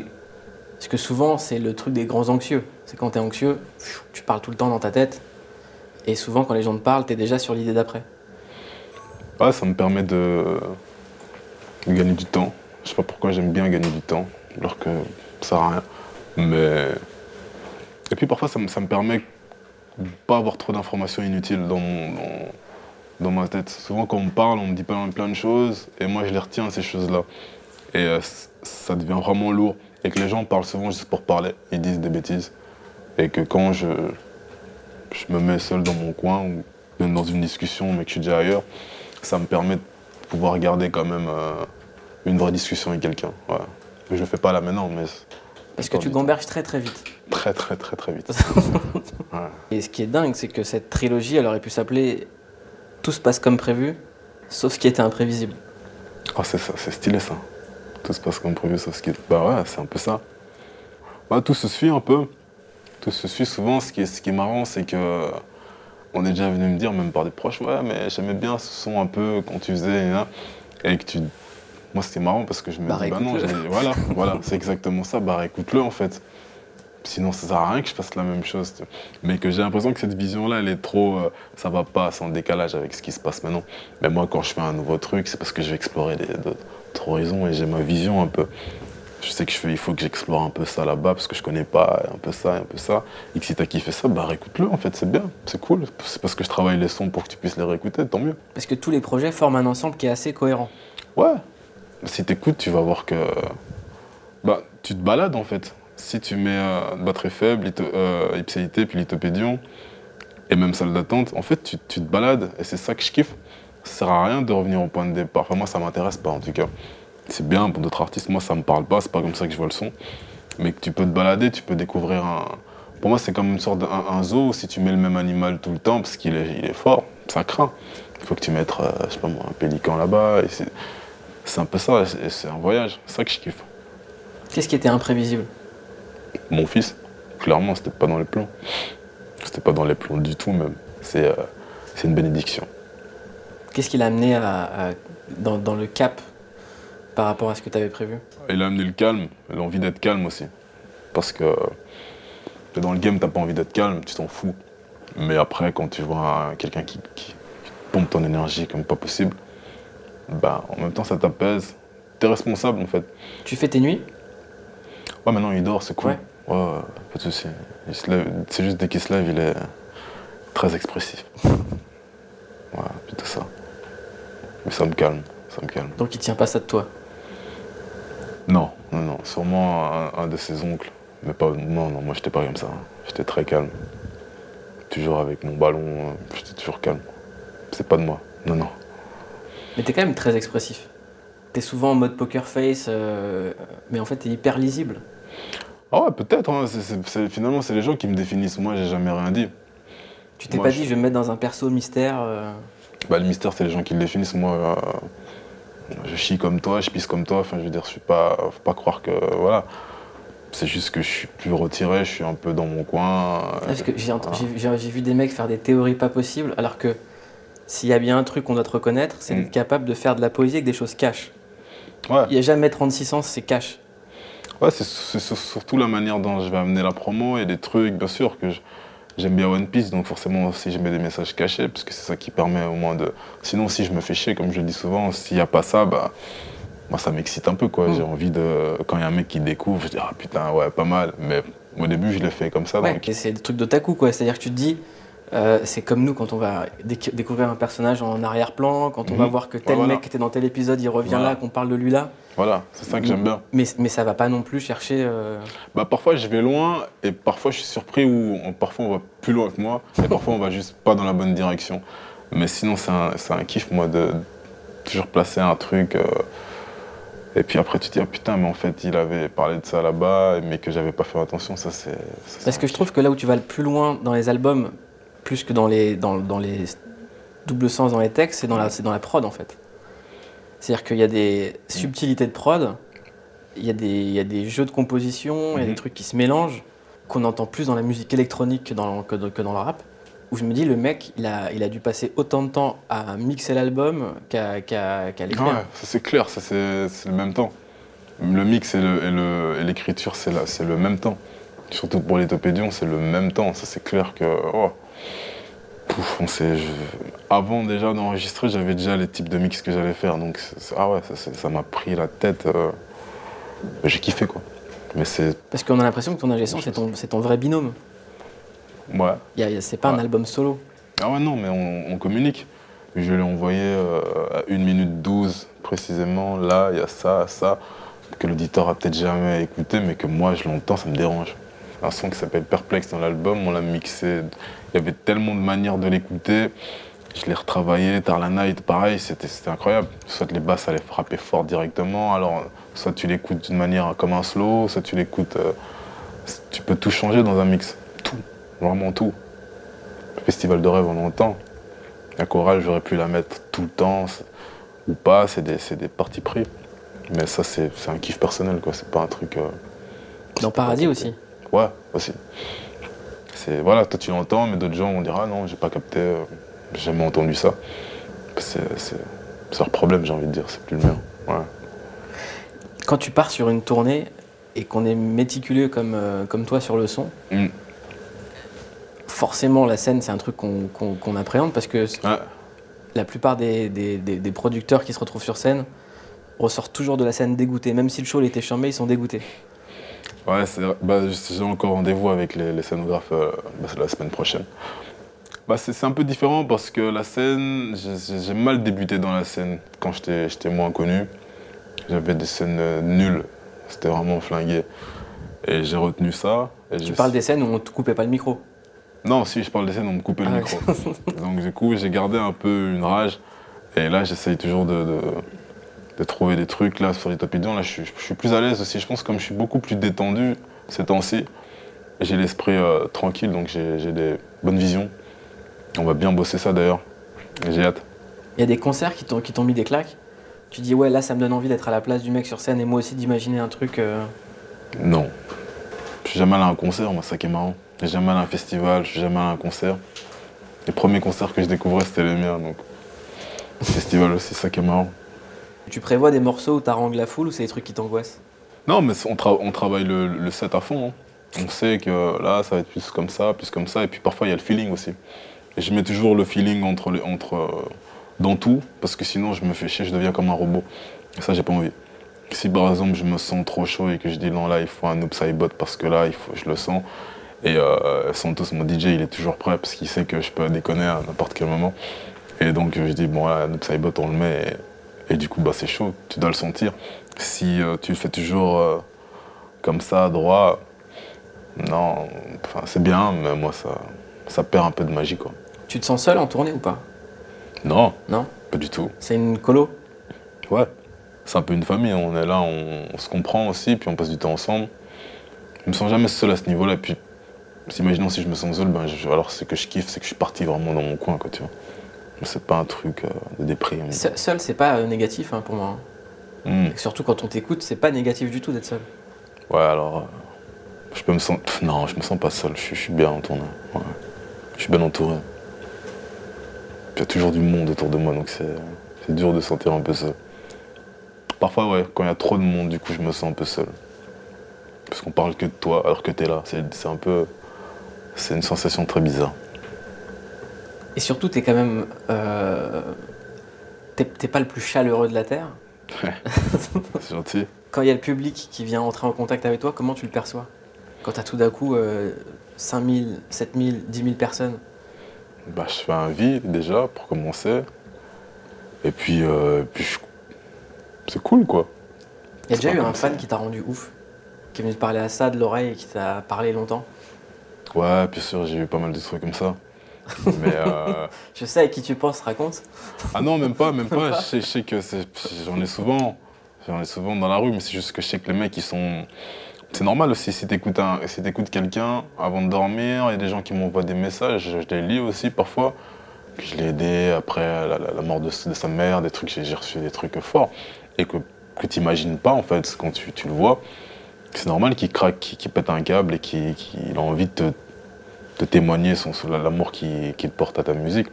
Parce que souvent, c'est le truc des grands anxieux. C'est quand t'es anxieux, tu parles tout le temps dans ta tête. Et souvent, quand les gens te parlent, t'es déjà sur l'idée d'après. Ouais, ça me permet de, de gagner du temps. Je sais pas pourquoi j'aime bien gagner du temps, alors que ça sert à rien. Mais. Et puis parfois, ça me, ça me permet de pas avoir trop d'informations inutiles dans, mon, dans, dans ma tête. Souvent, quand on me parle, on me dit plein, plein de choses, et moi, je les retiens, ces choses-là. Et euh, ça devient vraiment lourd. Et que les gens parlent souvent juste pour parler, ils disent des bêtises. Et que quand je, je me mets seul dans mon coin, ou même dans une discussion, mais que je suis déjà ailleurs, ça me permet de pouvoir garder quand même euh, une vraie discussion avec quelqu'un. Ouais. Je le fais pas là maintenant, mais Parce que tu gamberges très très vite. très très très très vite. Ouais. Et ce qui est dingue, c'est que cette trilogie, elle aurait pu s'appeler Tout se passe comme prévu, sauf ce qui était imprévisible. Ah, c'est ça, c'est stylé ça. Tout se passe comme prévu, sauf ce qui est. Bah ouais, c'est un peu ça. Ouais, tout se suit un peu. Tout se suit souvent. Ce qui est, ce qui est marrant, c'est que on est déjà venu me dire, même par des proches, ouais, mais j'aimais bien ce son un peu quand tu faisais, hein, et que tu. Moi, c'était marrant parce que je me Bah, dis, bah non, voilà, voilà, c'est exactement ça, bah écoute-le en fait. Sinon, ça sert à rien que je fasse la même chose. Mais que j'ai l'impression que cette vision-là, elle est trop. euh, ça va pas, c'est en décalage avec ce qui se passe maintenant. Mais moi, quand je fais un nouveau truc, c'est parce que je vais explorer d'autres horizons et j'ai ma vision un peu. Je sais que je fais, il faut que j'explore un peu ça là-bas parce que je connais pas un peu ça et un peu ça. Et que si t'as kiffé ça, bah réécoute-le en fait, c'est bien, c'est cool. C'est parce que je travaille les sons pour que tu puisses les réécouter, tant mieux. Parce que tous les projets forment un ensemble qui est assez cohérent. Ouais. Si t'écoutes, tu vas voir que. Bah, tu te balades en fait. Si tu mets euh, batterie faible, euh, ipséité, puis lithopédion, et même salle d'attente, en fait, tu, te balades, et c'est ça que je kiffe. Ça sert à rien de revenir au point de départ. Moi, ça m'intéresse pas en tout cas. C'est bien pour d'autres artistes, moi, ça me parle pas, c'est pas comme ça que je vois le son. Mais que tu peux te balader, tu peux découvrir un. Pour moi, c'est comme une sorte d'un un zoo. Si tu mets le même animal tout le temps, parce qu'il est, il est fort, ça craint. Il faut que tu mettes, euh, je sais pas moi, un pélican là-bas. c'est- un peu ça, c'est un voyage. C'est ça que je kiffe. Qu'est-ce qui était imprévisible? Mon fils, clairement, c'était pas dans les plans. C'était pas dans les plans du tout, même. C'est euh, une bénédiction. Qu'est-ce qui l'a amené à, à- dans, dans le cap par rapport à ce que tu avais prévu? Il a amené le calme, l'envie d'être calme aussi. Parce que t'es dans le game, t'as pas envie d'être calme, tu t'en fous. Mais après, quand tu vois un- quelqu'un qui, qui- qui pompe ton énergie comme pas possible, bah, en même temps, ça t'apaise. T'es responsable, en fait. Tu fais tes nuits? Ouais, maintenant il dort, c'est cool. Ouais. Ouais, pas de souci. C'est juste dès qu'il se lève, il est très expressif. Ouais, plutôt ça. Mais ça me calme, ça me calme. Donc il tient pas ça de toi? Non, non, non, sûrement un, un de ses oncles. Mais pas, non, non, moi j'étais pas comme ça. J'étais très calme. Toujours avec mon ballon, euh, j'étais toujours calme. C'est pas de moi, non, non. Mais t'es quand même très expressif. T'es souvent en mode poker face, euh, mais en fait t'es hyper lisible. Ah ouais, peut-être, hein, finalement c'est les gens qui me définissent. Moi j'ai jamais rien dit. Tu t'es pas je- dit je vais me mettre dans un perso mystère. euh, Bah, le mystère, c'est les gens qui le définissent. Moi, euh, je chie comme toi, je pisse comme toi. Enfin, je veux dire, je suis pas. Faut pas croire que. Voilà. C'est juste que je suis plus retiré, je suis un peu dans mon coin. euh, Parce que j'ai voilà. vu des mecs faire des théories pas possibles, alors que s'il y a bien un truc qu'on doit te reconnaître, c'est Mm. d'être capable de faire de la poésie avec des choses cash. Ouais, Il n'y a jamais 36 sens, c'est cash. Ouais c'est c'est sur- surtout la manière dont je vais amener la promo et des trucs, bien sûr, que j'aime bien One Piece, donc forcément aussi je mets des messages cachés, parce que c'est ça qui permet au moins de. Sinon, si je me fais chier, comme je le dis souvent, s'il n'y a pas ça, bah. Moi, ça m'excite un peu, quoi. Mm. J'ai envie de. Quand il y a un mec qui découvre, je dis, ah putain, ouais, pas mal. Mais au début, je l'ai fait comme ça. Ouais, donc- et c'est des trucs d'otaku, quoi. C'est-à-dire que tu te dis, euh, c'est comme nous quand on va déc- découvrir un personnage en arrière-plan, quand on Mhm. va voir que tel Ouais, voilà. mec était dans tel épisode, il revient Voilà. là, qu'on parle de lui là. Voilà, c'est ça que j'aime bien. Mais, mais ça va pas non plus chercher. euh, Bah, parfois, je vais loin et parfois, je suis surpris on- parfois on va plus loin que moi et parfois on va juste pas dans la bonne direction. Mais sinon, c'est un, un kiff, moi, de toujours placer un truc. euh, et puis après, tu te dis, ah, putain, mais en fait, il avait parlé de ça là-bas, mais que j'avais pas fait attention. Ça, c'est. Parce que je trouve que là où tu vas le plus loin dans les albums, plus que dans les, dans, dans les doubles sens dans les textes, c'est dans, la, c'est dans la prod en fait. C'est-à-dire qu'il y a des subtilités de prod, il y, a des- il y a des jeux de composition, il y a des Mhm. trucs qui se mélangent, qu'on entend plus dans la musique électronique que dans, que, que dans le rap. Où je me dis, le mec, il a, il a dû passer autant de temps à mixer l'album qu'à qu'à- qu'à l'écrire. Ouais, ça c'est clair, ça c'est le même temps. Le mix et l'écriture, c'est le même temps. Surtout pour les topédions, c'est le même temps. Ça c'est clair que. oh. Pouf, on sait, je- Avant déjà d'enregistrer, j'avais déjà les types de mix que j'allais faire. Donc ah ouais, ça- m'a pris la tête. euh. J'ai kiffé quoi. Mais c'est. Parce qu'on a l'impression que ton ingé c'est ton, vrai binôme. Ouais. C'est pas un album solo. Ah ouais, non, mais on, on communique. Je l'ai envoyé euh, à 1 minute 12 précisément. Là, il y a ça, ça, que l'auditeur a peut-être jamais écouté, mais que moi, je l'entends, ça me dérange. Un son qui s'appelle Perplexe dans l'album, on l'a mixé. Il y avait tellement de manières de l'écouter. Je l'ai retravaillé, Tarla Night, pareil, c'était incroyable. Soit les basses allaient frapper fort directement, alors soit tu l'écoutes d'une manière comme un slow, soit tu l'écoutes. euh, tu peux tout changer dans un mix. Tout, vraiment tout. Festival de rêve, on l'entend. La chorale, j'aurais pu la mettre tout le temps ou pas, c'est des, des parties pris. Mais ça, c'est c'est un kiff personnel, quoi. C'est pas un truc. euh, Dans Paradis aussi. Ouais, aussi. C'est voilà, toi tu l'entends, mais d'autres gens vont dire ah non, j'ai pas capté, euh, j'ai jamais entendu ça. C'est leur problème, j'ai envie de dire, c'est plus le mien. Ouais. Quand tu pars sur une tournée et qu'on est méticuleux comme, euh, comme toi sur le son, Mm. forcément la scène c'est un truc qu'on appréhende parce que Ouais. la plupart des, des- des- des producteurs qui se retrouvent sur scène ressortent toujours de la scène dégoûtés. Même si le show était chambé, ils sont dégoûtés. Ouais. Bah, j'ai encore rendez-vous avec les, les scénographes euh, bah, c'est la semaine prochaine. Bah, c'est un peu différent parce que la scène, j'ai- mal débuté dans la scène quand j'étais j'étais moins connu. J'avais des scènes euh, nulles, c'était vraiment flingué. Et j'ai retenu ça. et Tu parles des scènes où on te coupait pas le micro. Non, si je parle des scènes, on me coupait le Ah, micro. Donc du coup, j'ai gardé un peu une rage. Et là, j'essaye toujours de, de, de trouver des trucs. Là, sur les top là, je suis, je suis plus à l'aise aussi. Je pense comme je suis beaucoup plus détendu ces temps-ci, j'ai l'esprit euh, tranquille, donc j'ai des bonnes visions. On va bien bosser ça d'ailleurs. J'ai hâte. Il y a des concerts qui t'ont qui t'ont mis des claques? Tu dis ouais là ça me donne envie d'être à la place du mec sur scène et moi aussi d'imaginer un truc. euh, Non. Je suis jamais allé à un concert, moi, ça qui est marrant. Je suis jamais allé à un festival, je suis jamais allé à un concert. Les premiers concerts que je découvrais, c'était les miens, donc. Festival aussi, ça qui est marrant. Tu prévois des morceaux où t'arranges la foule ou c'est des trucs qui t'angoissent Non, mais on, tra- on travaille le, set à fond. hein. On sait que là, ça va être plus comme ça, plus comme ça. Et puis parfois, il y a le feeling aussi. Et je mets toujours le feeling entre, euh, dans tout, parce que sinon, je me fais chier, je deviens comme un robot. Et ça, j'ai pas envie. Si par exemple, je me sens trop chaud et que je dis non, là, il faut un upside bot parce que là, je le sens. Et euh, Santos, mon DJ, il est toujours prêt parce qu'il sait que je peux déconner à n'importe quel moment. Et donc, je dis, bon, là, un bot, on le met. Et, et du coup, bah, c'est chaud, tu dois le sentir. Si euh, tu le fais toujours euh, comme ça, droit, non, c'est bien, mais moi, ça, ça perd un peu de magie, quoi. Tu te sens seul en tournée ou pas? Non, Non? Pas du tout. C'est une colo? Ouais, c'est un peu une famille, on est là, on, on se comprend aussi, puis on passe du temps ensemble. Je me sens jamais seul à ce niveau-là, puis si, imaginons si je me sens seul, ben, je- alors c'est que je kiffe, c'est que je suis parti vraiment dans mon coin, quoi, tu vois. C'est pas un truc euh, de déprime. Se- Seul c'est pas euh, négatif hein, pour moi. Hmm. Et surtout quand on t'écoute, c'est pas négatif du tout d'être seul. Ouais, alors, euh, je peux me sentir... Non, je me sens pas seul, je, suis- je suis bien entouré. Ouais. Je suis bien entouré. Il y a toujours du monde autour de moi, donc c'est dur de se sentir un peu seul. Parfois, ouais, quand il y a trop de monde, du coup, je me sens un peu seul. Parce qu'on parle que de toi, alors que t'es là. C'est un peu... C'est une sensation très bizarre. Et surtout, t'es quand même. euh, T'es pas le plus chaleureux de la Terre. C'est gentil. Quand il y a le public qui vient entrer en contact avec toi, comment tu le perçois? Quand t'as tout d'un coup euh, 5000, 7000, 10 000 personnes? Bah, je fais un vide déjà, pour commencer. Et puis, euh, puis je- c'est cool, quoi. Il y a déjà eu un fan ça. qui t'a rendu ouf Qui est venu te parler à ça de l'oreille et qui t'a parlé longtemps? Ouais, bien sûr, j'ai eu pas mal de trucs comme ça. Mais euh, Je sais à qui tu penses, raconte. ah non, même pas, même pas. Je sais, je sais que j'en ai souvent, j'en ai souvent dans la rue, mais c'est juste que je sais que les mecs ils sont. C'est normal aussi si t'écoutes un, si quelqu'un avant de dormir. Il y a des gens qui m'envoient des messages, je les lis aussi parfois. Que je l'ai aidé après la, la- la mort de, de sa mère, des trucs, j'ai reçu des trucs forts et que que t'imagines pas en fait quand tu, tu le vois. C'est normal qu'il craque, qu'il pète un câble et qu'il qu'il a envie de te, de témoigner son, l'amour qu'il porte à ta musique.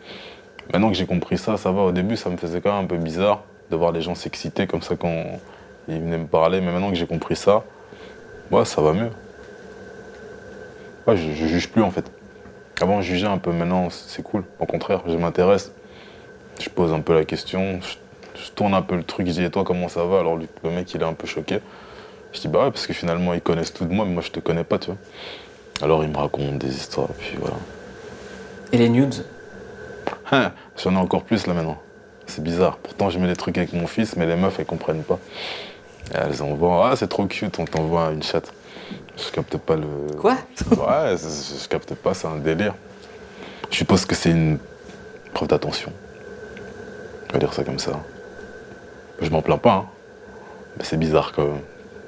Maintenant que j'ai compris ça, ça va. Au début, ça me faisait quand même un peu bizarre de voir les gens s'exciter comme ça quand ils venaient me parler. Mais maintenant que j'ai compris ça, ouais, ça va mieux. Je, juge plus en fait. Avant, je jugeais un peu. Maintenant, c'est cool. Au contraire, je m'intéresse. Je pose un peu la question. Je, tourne un peu le truc. Je dis, et toi, comment ça va? Alors, le mec, il est un peu choqué. Je dis, bah ouais, parce que finalement, ils connaissent tout de moi, mais moi, je te connais pas, tu vois. Alors, il me raconte des histoires, puis voilà. Et les nudes? J'en ai encore plus là maintenant. C'est bizarre. Pourtant, je mets des trucs avec mon fils, mais les meufs, elles comprennent pas. Et elles envoient Ah, c'est trop cute, on t'envoie une chatte. Je capte pas le. Quoi? Ouais, je, je capte pas, c'est un délire. Je suppose que c'est une preuve d'attention. On va dire ça comme ça. Je m'en plains pas, hein. Mais c'est bizarre quand même.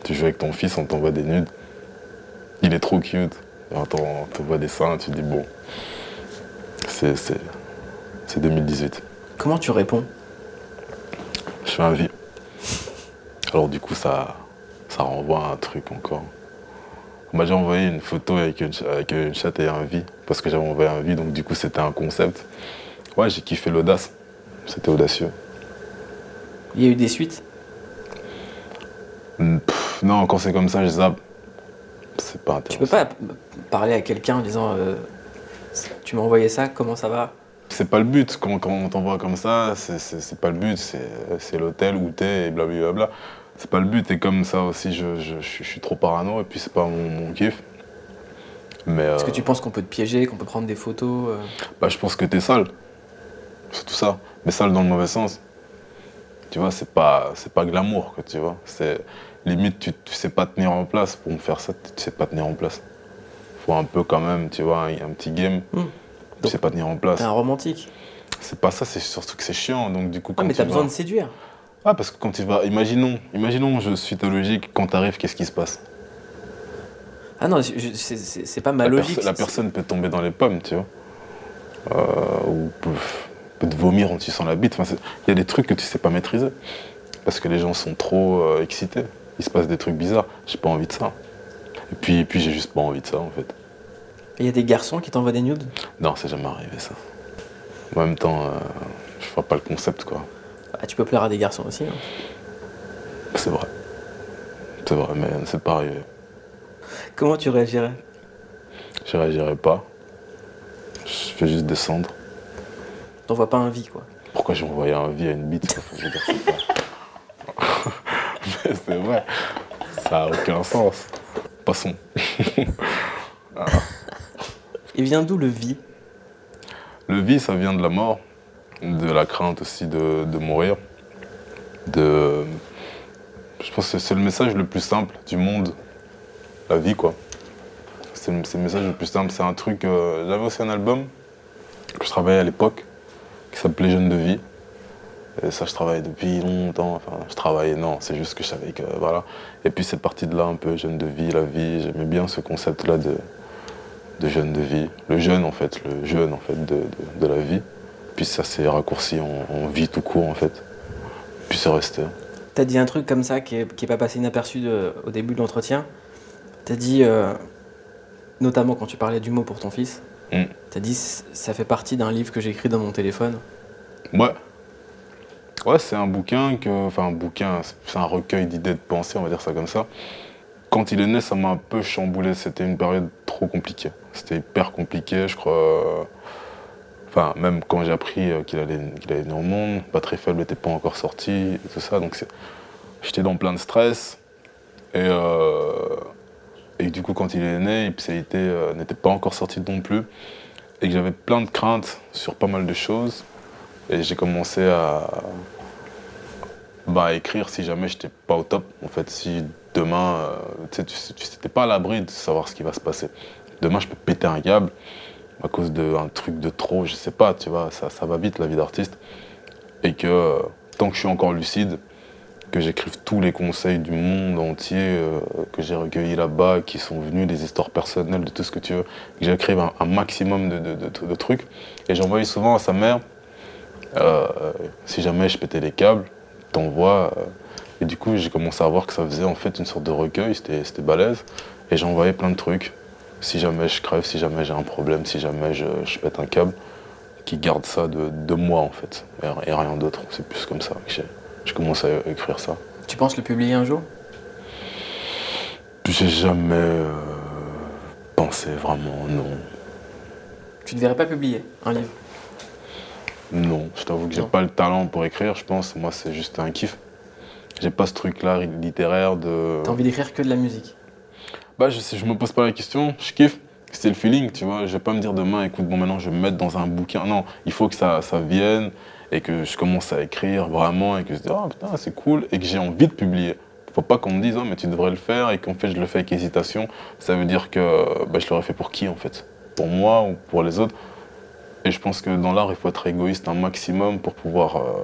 Tu joues avec ton fils, on t'envoie des nudes. Il est trop cute. Et on on t'envoie des seins, tu dis bon. C'est. c'est- c'est 2018. Comment tu réponds? Je fais un vie. Alors du coup, ça, ça renvoie à un truc encore. On m'a déjà envoyé une photo avec une, avec une chatte et un vie, parce que j'avais envoyé un vie, donc du coup c'était un concept. Ouais, j'ai kiffé l'audace. C'était audacieux. Il y a eu des suites? Pff, non, quand c'est comme ça, je zappe. C'est pas Tu peux pas parler à quelqu'un en disant euh, Tu m'as envoyé ça, comment ça va? C'est pas le but. Quand, quand on t'envoie comme ça, c'est- pas le but. C'est l'hôtel où t'es et blablabla. C'est pas le but. Et comme ça aussi, je, je- je suis- je suis trop parano et puis c'est pas mon, mon kiff. Est-ce euh, que tu penses qu'on peut te piéger, qu'on peut prendre des photos euh? Bah, je pense que t'es sale. C'est tout ça. Mais sale dans le mauvais sens. Tu vois, c'est pas, c'est pas glamour, quoi, tu vois. C'est limite, tu, tu sais pas tenir en place. Pour me faire ça, tu sais pas tenir en place. Faut un peu quand même, tu vois, un, un petit game. Hmm. Tu sais pas tenir en place. T'es un romantique. C'est pas ça, c'est surtout que c'est chiant. Donc du coup, Ah, quand mais tu t'as vas- besoin de séduire. Ah, parce que quand tu vas, imaginons, imaginons, je suis ta logique. Quand t'arrives, qu'est-ce qui se passe? Ah non, c'est- pas ma la, logique. perso- la personne peut tomber dans les pommes, tu vois. Euh, ou peut, peut te vomir en tissant la bite. Enfin, Il y a des trucs que tu sais pas maîtriser. Parce que les gens sont trop euh, excités. Il se passe des trucs bizarres. J'ai pas envie de ça. Et puis, et puis j'ai juste pas envie de ça, en fait. Il y a des garçons qui t'envoient des nudes? Non, c'est jamais arrivé, ça. En même temps, euh, je vois pas le concept, quoi. Ah, Tu peux plaire à des garçons aussi. hein. C'est vrai. C'est vrai, mais c'est pas arrivé. Comment tu réagirais? Je réagirai pas. Je fais juste descendre. T'envoies pas un vie, quoi. Pourquoi j'ai envoyé un vie à une bite quoi? Je veux dire, c'est pas- Mais c'est vrai. Ça a aucun sens. Passons. Et vient d'où le vie? Le vie, ça vient de la mort, de la crainte aussi de, de mourir. De... Je pense que c'est le message le plus simple du monde. La vie, quoi. C'est le, message le plus simple. C'est un truc. euh, J'avais aussi un album que je travaillais à l'époque qui s'appelait Jeune de vie. Et ça, je travaillais depuis longtemps. Enfin, je travaillais, non, c'est juste que je savais que. Voilà. Et puis, cette partie de là, un peu jeune de vie, la vie, j'aimais bien ce concept-là de, de jeune de vie. Le jeune, en fait, le jeune, en fait, de, de- de la vie. Puis ça s'est raccourci en, en vie tout court, en fait. Puis c'est resté. T'as dit un truc comme ça qui est, qui est pas passé inaperçu de- au début de l'entretien. T'as dit, euh, notamment quand tu parlais du mot pour ton fils, Mm. t'as dit ça fait partie d'un livre que j'ai écrit dans mon téléphone. Ouais. Ouais, c'est un bouquin que. Enfin, un bouquin, c'est un recueil d'idées de pensée, on va dire ça comme ça. Quand il est né, ça m'a un peu chamboulé. C'était une période trop compliquée. C'était hyper compliqué, je crois. Enfin, même quand j'ai appris euh, qu'il allait, qu'il allait au monde, Batterie Faible n'était pas encore sorti tout ça. Donc j'étais dans plein de stress. Et, euh, et du coup, quand il est né, Ipséité euh, n'était pas encore sorti non plus. Et que j'avais plein de craintes sur pas mal de choses. Et j'ai commencé à, bah, écrire si jamais j'étais pas au top. En fait, si demain, euh, tu sais, tu pas à l'abri de savoir ce qui va se passer. Demain, je peux péter un câble à cause d'un truc de trop, je sais pas, tu vois, ça, ça va vite la vie d'artiste. Et que euh, tant que je suis encore lucide, que j'écrive tous les conseils du monde entier euh, que j'ai recueillis là-bas, qui sont venus, des histoires personnelles, de tout ce que tu veux, que j'écrive un, maximum de, de- trucs. Et j'envoyais souvent à sa mère, si jamais je pétais les câbles, t'envoies. euh, et du coup, j'ai commencé à voir que ça faisait en fait une sorte de recueil, c'était balèze. Et j'envoyais plein de trucs. Si jamais je crève, si jamais j'ai un problème, si jamais je, je pète un câble, qui garde ça de, de moi en fait, et, et rien d'autre. C'est plus comme ça que j'ai commencé à écrire ça. Tu penses le publier un jour? J'ai jamais euh, pensé vraiment, non. Tu ne verrais pas publier un livre? Non, je t'avoue que j'ai pas le talent pour écrire, je pense. Moi, c'est juste un kiff. J'ai pas ce truc-là littéraire de. T'as envie d'écrire que de la musique? Bah, je, sais, je me pose pas la question, je kiffe. C'est le feeling, tu vois. Je vais pas me dire demain, écoute, bon, maintenant je vais me mettre dans un bouquin. Non, il faut que ça, ça vienne et que je commence à écrire vraiment et que je dis, oh putain, c'est cool et que j'ai envie de publier. Faut pas qu'on me dise, oh, mais tu devrais le faire et qu'en fait je le fais avec hésitation. Ça veut dire que bah, je l'aurais fait pour qui en fait? Pour moi ou pour les autres? Et je pense que dans l'art, il faut être égoïste un maximum pour pouvoir euh,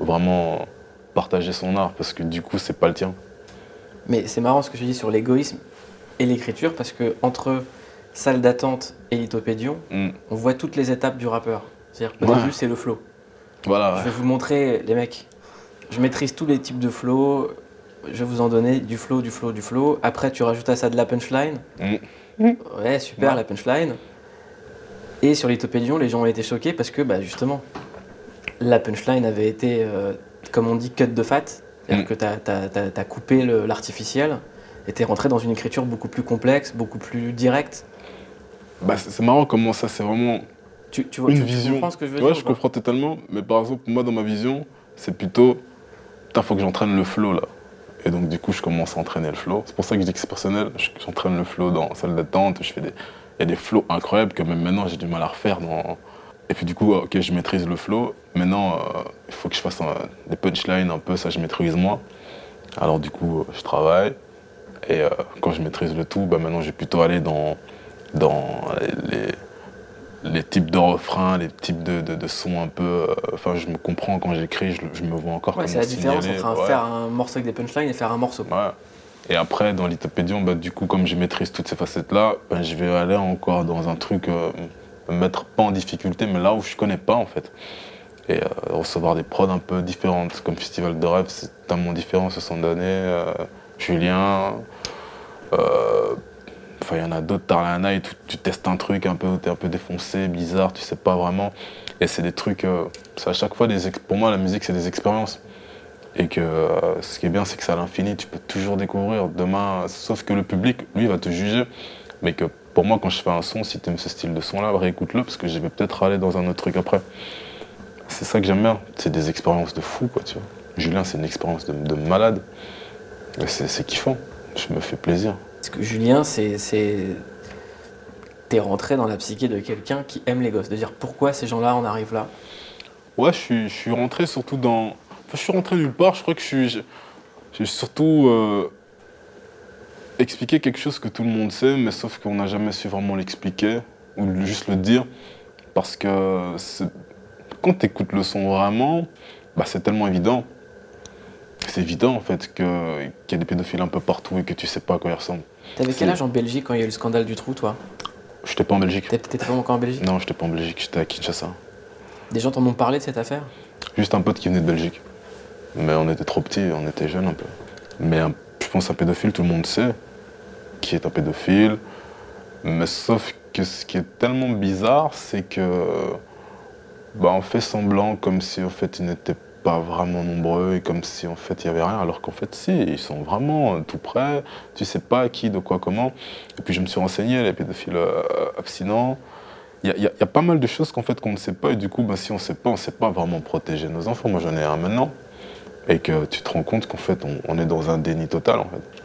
vraiment partager son art parce que du coup, c'est pas le tien. Mais c'est marrant ce que tu dis sur l'égoïsme et l'écriture parce que entre salle d'attente et lithopédion, Mm. on voit toutes les étapes du rappeur. C'est-à-dire qu'au Ouais. début, c'est le flow. Voilà. Je vais vous montrer, les mecs. Je maîtrise tous les types de flow. je vais vous en donner du flow, du flow, du flow. Après, tu rajoutes à ça de la punchline. Mm. Ouais, super, Ouais. la punchline. Et sur Lithopédion, les gens ont été choqués parce que, bah, justement, la punchline avait été, euh, comme on dit, cut de fat. C'est-à-dire Mm. que tu as, coupé l'artificiel et tu es rentré dans une écriture beaucoup plus complexe, beaucoup plus directe. Bah, c'est marrant comment ça, c'est vraiment Tu, tu vois, une tu- tu vision. comprends ce que je veux ouais, dire je comprends totalement. Mais par exemple, moi, dans ma vision, c'est plutôt. Putain, faut que j'entraîne le flow là. Et donc, du coup, je commence à entraîner le flow. C'est pour ça que je dis que c'est personnel. Je- J'entraîne le flow dans la salle d'attente. Je fais des. Il y a des flows incroyables que même maintenant, j'ai du mal à refaire. Dans... Et puis, du coup, ok, je maîtrise le flow. Maintenant, euh, il faut que je fasse un- des punchlines un peu. Ça, je maîtrise moins. Alors, du coup, je travaille. Et euh, quand je maîtrise le tout, bah, maintenant, je vais plutôt aller dans, dans les les types de refrains, les types de, de- de sons un peu. euh, Enfin, je me comprends quand j'écris, je, je me vois encore Ouais, c'est la différence entre ouais. faire un morceau avec des punchlines et faire un morceau. Ouais. Et après, dans l'Ithopédion, bah, du coup, comme je maîtrise toutes ces facettes-là, bah, je vais aller encore dans un truc, euh, me mettre pas en difficulté, mais là où je connais pas, en fait. Et euh, recevoir des prods un peu différentes, comme Festival de Rêve, c'est tellement différent ce sont d'années. euh, Julien, euh, Enfin, il y en a d'autres, Tarlana, et tu, testes un truc un peu, t'es un peu défoncé, bizarre, tu sais pas vraiment. Et c'est des trucs, c'est à chaque fois des. Pour moi, la musique, c'est des expériences. Et que euh, ce qui est bien, c'est que c'est à l'infini, tu peux toujours découvrir. Demain, sauf que le public, lui, va te juger. Mais que pour moi, quand je fais un son, si tu aimes ce style de son-là, réécoute-le, parce que je vais peut-être aller dans un autre truc après. C'est ça que j'aime bien. C'est des expériences de fou, quoi, tu vois. Julien, c'est une expérience de, de malade. C'est kiffant. Je me fais plaisir. Parce que Julien, c'est. c'est- T'es rentré dans la psyché de quelqu'un qui aime les gosses. De dire pourquoi ces gens-là en arrivent là? Ouais, je suis, je suis rentré surtout dans. Enfin, je suis rentré nulle part. Je crois que je suis. j'ai- surtout euh, expliqué quelque chose que tout le monde sait, mais sauf qu'on n'a jamais su vraiment l'expliquer ou juste le dire. Parce que quand tu écoutes le son vraiment, bah, c'est tellement évident. C'est évident en fait qu'il y a des pédophiles un peu partout et que tu sais pas à quoi ils ressemblent. T'avais quel âge en Belgique quand il y a eu le scandale du trou, toi? J'étais pas en Belgique. T'étais t'étais pas encore en Belgique? Non, j'étais pas en Belgique, j'étais à Kinshasa. Des gens t'en ont parlé de cette affaire? Juste un pote qui venait de Belgique. Mais on était trop petits, on était jeunes un peu. Mais je pense un pédophile, tout le monde sait qui est un pédophile. Mais sauf que ce qui est tellement bizarre, c'est que bah, on fait semblant comme si en fait ils n'étaient pas vraiment nombreux et comme si en fait il y avait rien, alors qu'en fait si, ils sont vraiment euh, tout près. Tu sais pas qui, de quoi, comment. Et puis je me suis renseigné, les pédophiles euh, abstinents. Il y a pas mal de choses qu'en fait qu'on ne sait pas et du coup bah, si on ne sait pas, on ne sait pas vraiment protéger nos enfants. Moi j'en ai un maintenant et que tu te rends compte qu'en fait on, est dans un déni total en fait.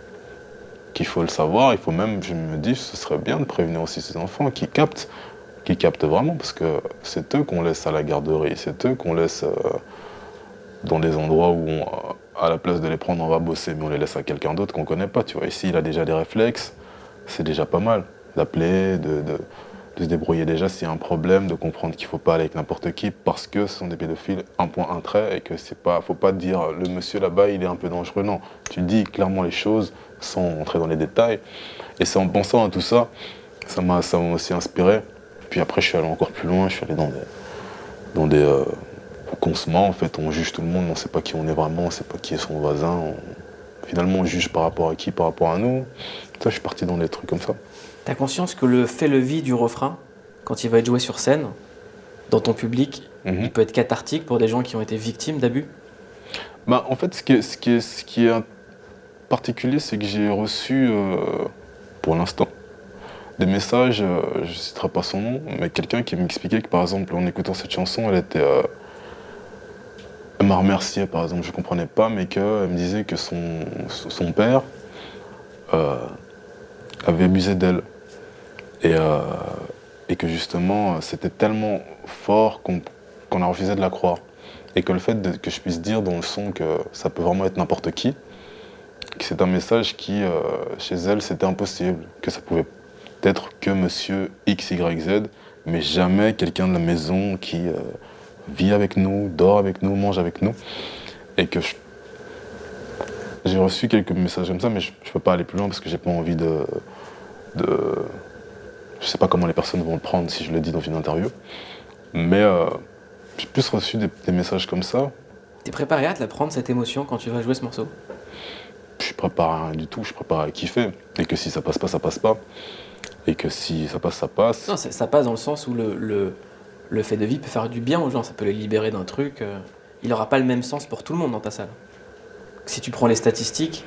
Qu'il faut le savoir, il faut même, je me dis, ce serait bien de prévenir aussi ces enfants qui captent, qui captent vraiment parce que c'est eux qu'on laisse à la garderie, c'est eux qu'on laisse euh, dans des endroits où à la place de les prendre on va bosser mais on les laisse à quelqu'un d'autre qu'on connaît pas. Tu vois, ici il a déjà des réflexes, c'est déjà pas mal d'appeler, de- de se débrouiller déjà s'il y a un problème, de comprendre qu'il ne faut pas aller avec n'importe qui parce que ce sont des pédophiles, un point, un trait, et que c'est pas, faut pas dire le monsieur là-bas il est un peu dangereux. Non, tu dis clairement les choses sans entrer dans les détails. Et c'est en pensant à tout ça, ça m'a ça m'a aussi inspiré. Puis après je suis allé encore plus loin, je suis allé dans des, dans des euh, consommations, en fait, on juge tout le monde, on ne sait pas qui on est vraiment, on ne sait pas qui est son voisin. Finalement on juge par rapport à qui, par rapport à nous. Ça, je suis parti dans des trucs comme ça. T'as conscience que le fait le vie du refrain, quand il va être joué sur scène, dans ton public, Mhm. il peut être cathartique pour des gens qui ont été victimes d'abus? Bah, en fait, ce qui est, ce qui est, ce qui est un- particulier, c'est que j'ai reçu, euh, pour l'instant, des messages, euh, je ne citerai pas son nom, mais quelqu'un qui m'expliquait que, par exemple, en écoutant cette chanson, elle était. euh, elle m'a remercié, par exemple, je ne comprenais pas, mais qu'elle me disait que son, son père avait abusé d'elle. Et, euh, et que justement, c'était tellement fort qu'on a refusé de la croire. Et que le fait que je puisse dire dans le son que ça peut vraiment être n'importe qui, que c'est un message qui, euh, chez elle, c'était impossible, que ça pouvait être que monsieur X, Y, Z, mais jamais quelqu'un de la maison qui euh, vit avec nous, dort avec nous, mange avec nous. Et que j'ai reçu quelques messages comme ça, mais je ne peux pas aller plus loin parce que j'ai pas envie de. Je sais pas comment les personnes vont le prendre si je le dis dans une interview. Mais euh, j'ai plus reçu des, des messages comme ça. T'es préparé à te la prendre cette émotion quand tu vas jouer ce morceau? Je prépare à rien du tout, je prépare à kiffer. Et que si ça passe pas, ça passe pas. Et que si ça passe, ça passe. Non, ça, ça passe dans le sens où le, le, le fait de vie peut faire du bien aux gens, ça peut les libérer d'un truc. euh, il n'aura pas le même sens pour tout le monde dans ta salle. Si tu prends les statistiques,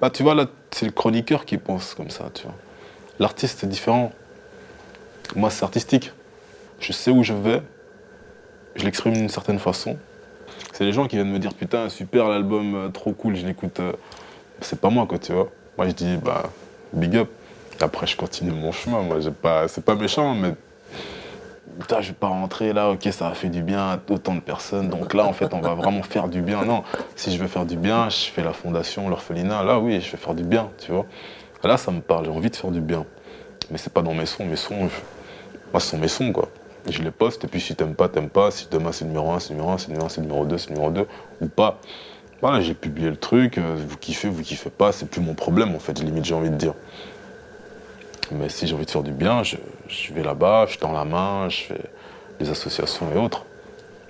Bah, tu vois, là, c'est le chroniqueur qui pense comme ça, tu vois. L'artiste, c'est différent. Moi, c'est artistique. Je sais où je vais, je l'exprime d'une certaine façon. C'est les gens qui viennent me dire, putain, super l'album, euh, trop cool, je l'écoute. euh. C'est pas moi, quoi, tu vois. Moi, je dis, bah, big up. Après, je continue mon chemin. Moi, j'ai pas, c'est pas méchant, mais putain, je vais pas rentrer là, ok, ça a fait du bien à autant de personnes, donc là, en fait, on va vraiment faire du bien. Non, si je veux faire du bien, je fais la fondation, l'orphelinat, là, oui, je vais faire du bien, tu vois. Là, ça me parle, j'ai envie de faire du bien. Mais c'est pas dans mes sons, mes sons, je- moi, ce sont mes sons, quoi. Je les poste, et puis si t'aimes pas, t'aimes pas. Si demain c'est numéro 1, c'est numéro 1, c'est numéro 1, c'est numéro 2, c'est numéro 2, ou pas. Voilà, j'ai publié le truc, euh, vous kiffez, vous kiffez pas, c'est plus mon problème, en fait, limite, j'ai envie de dire. Mais si j'ai envie de faire du bien, je, je vais là-bas, je tends la main, je fais des associations et autres.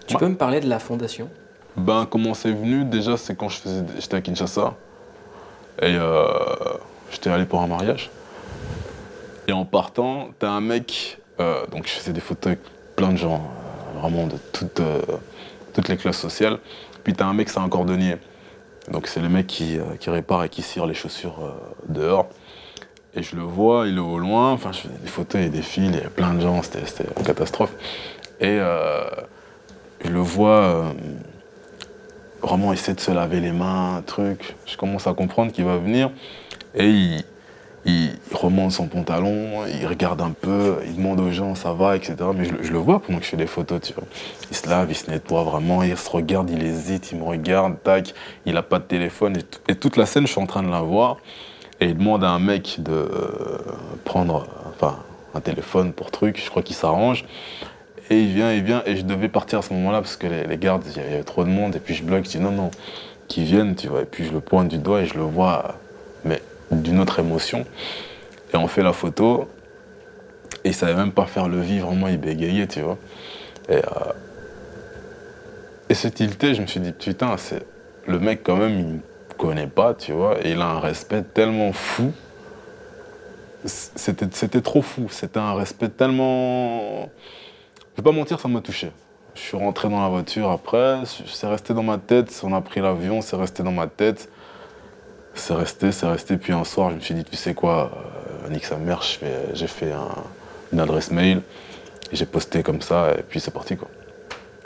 tu Ouais. peux me parler de la fondation? Ben, comment c'est venu? Déjà, c'est quand j'étais à Kinshasa. Et euh, j'étais allé pour un mariage. Et en partant, t'as un mec. euh, donc, je faisais des photos avec plein de gens, euh, vraiment de toutes, euh, toutes les classes sociales. Puis, t'as un mec, c'est un cordonnier. Donc, c'est le mec qui, qui répare et qui cire les chaussures dehors. Et je le vois, il est au loin. Enfin, je faisais des photos des fils, il y avait plein de gens, c'était une catastrophe. Et je le vois. vraiment essayer de se laver les mains, un truc. Je commence à comprendre qu'il va venir et il, il remonte son pantalon, il regarde un peu, il demande aux gens ça va, etc. Mais je, le- vois pendant que je fais des photos, tu vois. Il se lave, il se nettoie vraiment, il se regarde, il hésite, il me regarde, tac, il a pas de téléphone. Et, toute la scène, je suis en train de la voir et il demande à un mec de euh, prendre enfin, un téléphone pour truc, je crois qu'il s'arrange. Et il vient, il vient, et je devais partir à ce moment-là parce que les, les gardes, il y avait trop de monde, et puis je bloque, je dis non, non, qu'ils viennent, tu vois. Et puis je le pointe du doigt et je le vois, d'une autre émotion. Et on fait la photo, et il savait même pas faire le vie, vraiment, il bégayait, tu vois. Et, euh, et ce tilté, je me suis dit, putain, c'est le mec quand même, il me connaît pas, tu vois, et il a un respect tellement fou. C'était trop fou, c'était un respect tellement. Je vais pas mentir, ça m'a touché. Je suis rentré dans la voiture après, c'est resté dans ma tête, on a pris l'avion, c'est resté dans ma tête. C'est resté, c'est resté. Puis un soir, je me suis dit, tu sais quoi, euh, nique sa mère, j'ai fait un- une adresse mail, j'ai posté comme ça, et puis c'est parti quoi.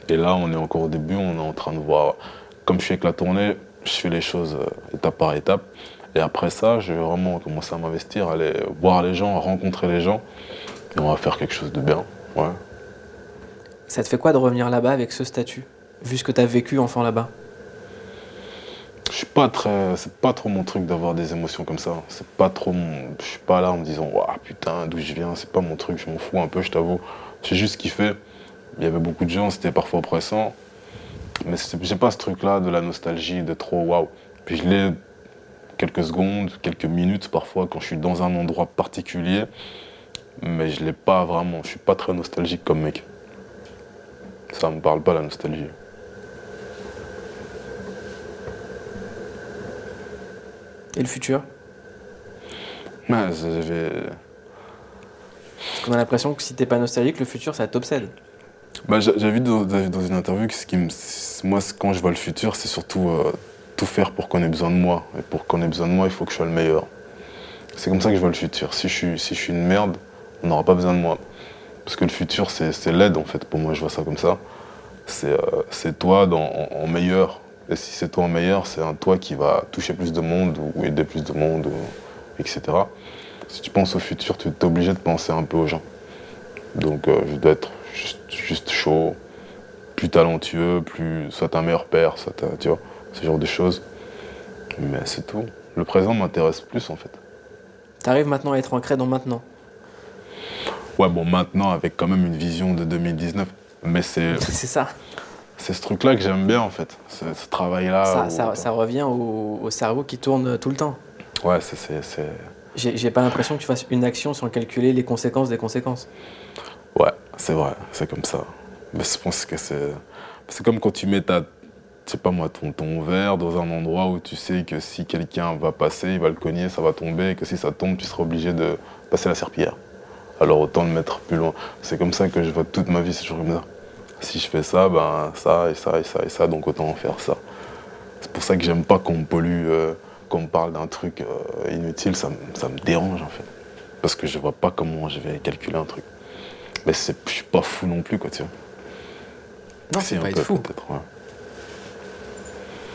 Et là, on est encore au début, on est en train de voir. Comme je suis avec la tournée, je fais les choses euh, étape par étape. Et après ça, je vais vraiment commencer à m'investir, aller voir les gens, rencontrer les gens, et on va faire quelque chose de bien. Ouais. Ça te fait quoi de revenir là-bas avec ce statut Vu ce que tu as vécu enfant là-bas? Je suis pas très, c'est pas trop mon truc d'avoir des émotions comme ça. C'est pas trop mon, je suis pas là en me disant, waouh putain, d'où je viens, c'est pas mon truc, je m'en fous un peu, je t'avoue. J'ai juste kiffé. Il y avait beaucoup de gens, c'était parfois oppressant, mais j'ai pas ce truc-là de la nostalgie, de trop waouh. Puis je l'ai quelques secondes, quelques minutes parfois quand je suis dans un endroit particulier, mais je l'ai pas vraiment. Je suis pas très nostalgique comme mec. Ça me parle pas la nostalgie. Et le futur Ouais, j'avais. Parce qu'on a l'impression que si t'es pas nostalgique, le futur, ça t'obsède. Bah, j'ai vu dans, dans une interview que ce qui me, moi, quand je vois le futur, c'est surtout euh, tout faire pour qu'on ait besoin de moi. Et pour qu'on ait besoin de moi, il faut que je sois le meilleur. C'est comme ça que je vois le futur. Si je suis, si je suis une merde, on n'aura pas besoin de moi. Parce que le futur, c'est l'aide, en fait. Pour moi, je vois ça comme ça. C'est euh, toi dans, en, en meilleur. Et si c'est toi meilleur, c'est un toi qui va toucher plus de monde ou aider plus de monde, ou- etc. Si tu penses au futur, tu es obligé de penser un peu aux gens. Donc euh, je dois être juste, juste chaud, plus talentueux, plus soit un meilleur père, soit un- tu vois, ce genre de choses. Mais c'est tout. Le présent m'intéresse plus en fait. T'arrives maintenant à être ancré dans maintenant. Ouais bon maintenant avec quand même une vision de 2019. Mais c'est C'est ça. C'est ce truc-là que j'aime bien en fait. Ce, ce travail-là. ça, où- ça- ça revient au, au cerveau qui tourne tout le temps. Ouais, c'est- j'ai pas l'impression que tu fasses une action sans calculer les conséquences des conséquences. Ouais, c'est vrai, c'est comme ça. Mais je pense que c'est. C'est comme quand tu mets ta, je sais pas moi, ton, ton verre dans un endroit où tu sais que si quelqu'un va passer, il va le cogner, ça va tomber, et que si ça tombe, tu seras obligé de passer la serpillière. Alors autant le mettre plus loin. C'est comme ça que je vois toute ma vie, c'est toujours comme ça. Si je fais ça, ben ça et ça et ça et ça, donc autant en faire ça. C'est pour ça que j'aime pas qu'on me pollue, euh, qu'on me parle d'un truc euh, inutile, ça, me- ça me dérange en fait. Parce que je vois pas comment je vais calculer un truc. Mais je suis pas fou non plus, quoi, tu vois. Non, Si, c'est un pas être peu, fou. ouais.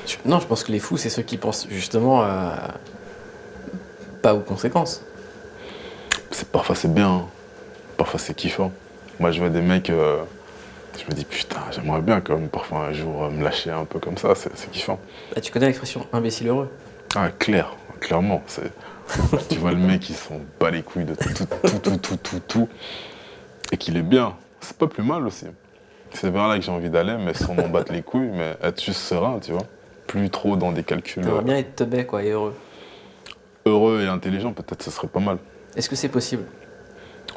Je- Non, je pense que les fous, c'est ceux qui pensent justement à- pas aux conséquences. c'est parfois c'est bien, hein. parfois c'est kiffant. Moi je vois des mecs, euh, je me dis putain j'aimerais bien quand même parfois un jour euh, me lâcher un peu comme ça, c'est kiffant. Bah, tu connais l'expression imbécile heureux Ah clair, clairement, tu vois le mec qui s'en bat les couilles de tout, tout, tout, tout, tout, tout, tout, et qu'il est bien, c'est pas plus mal aussi. C'est vers là que j'ai envie d'aller, mais sans m'en battre les couilles, mais être juste serein, tu vois. Plus trop dans des calculs T'aimerais euh, bien être teubé, quoi, et heureux. heureux et intelligent, peut-être ce serait pas mal. Est-ce que c'est possible?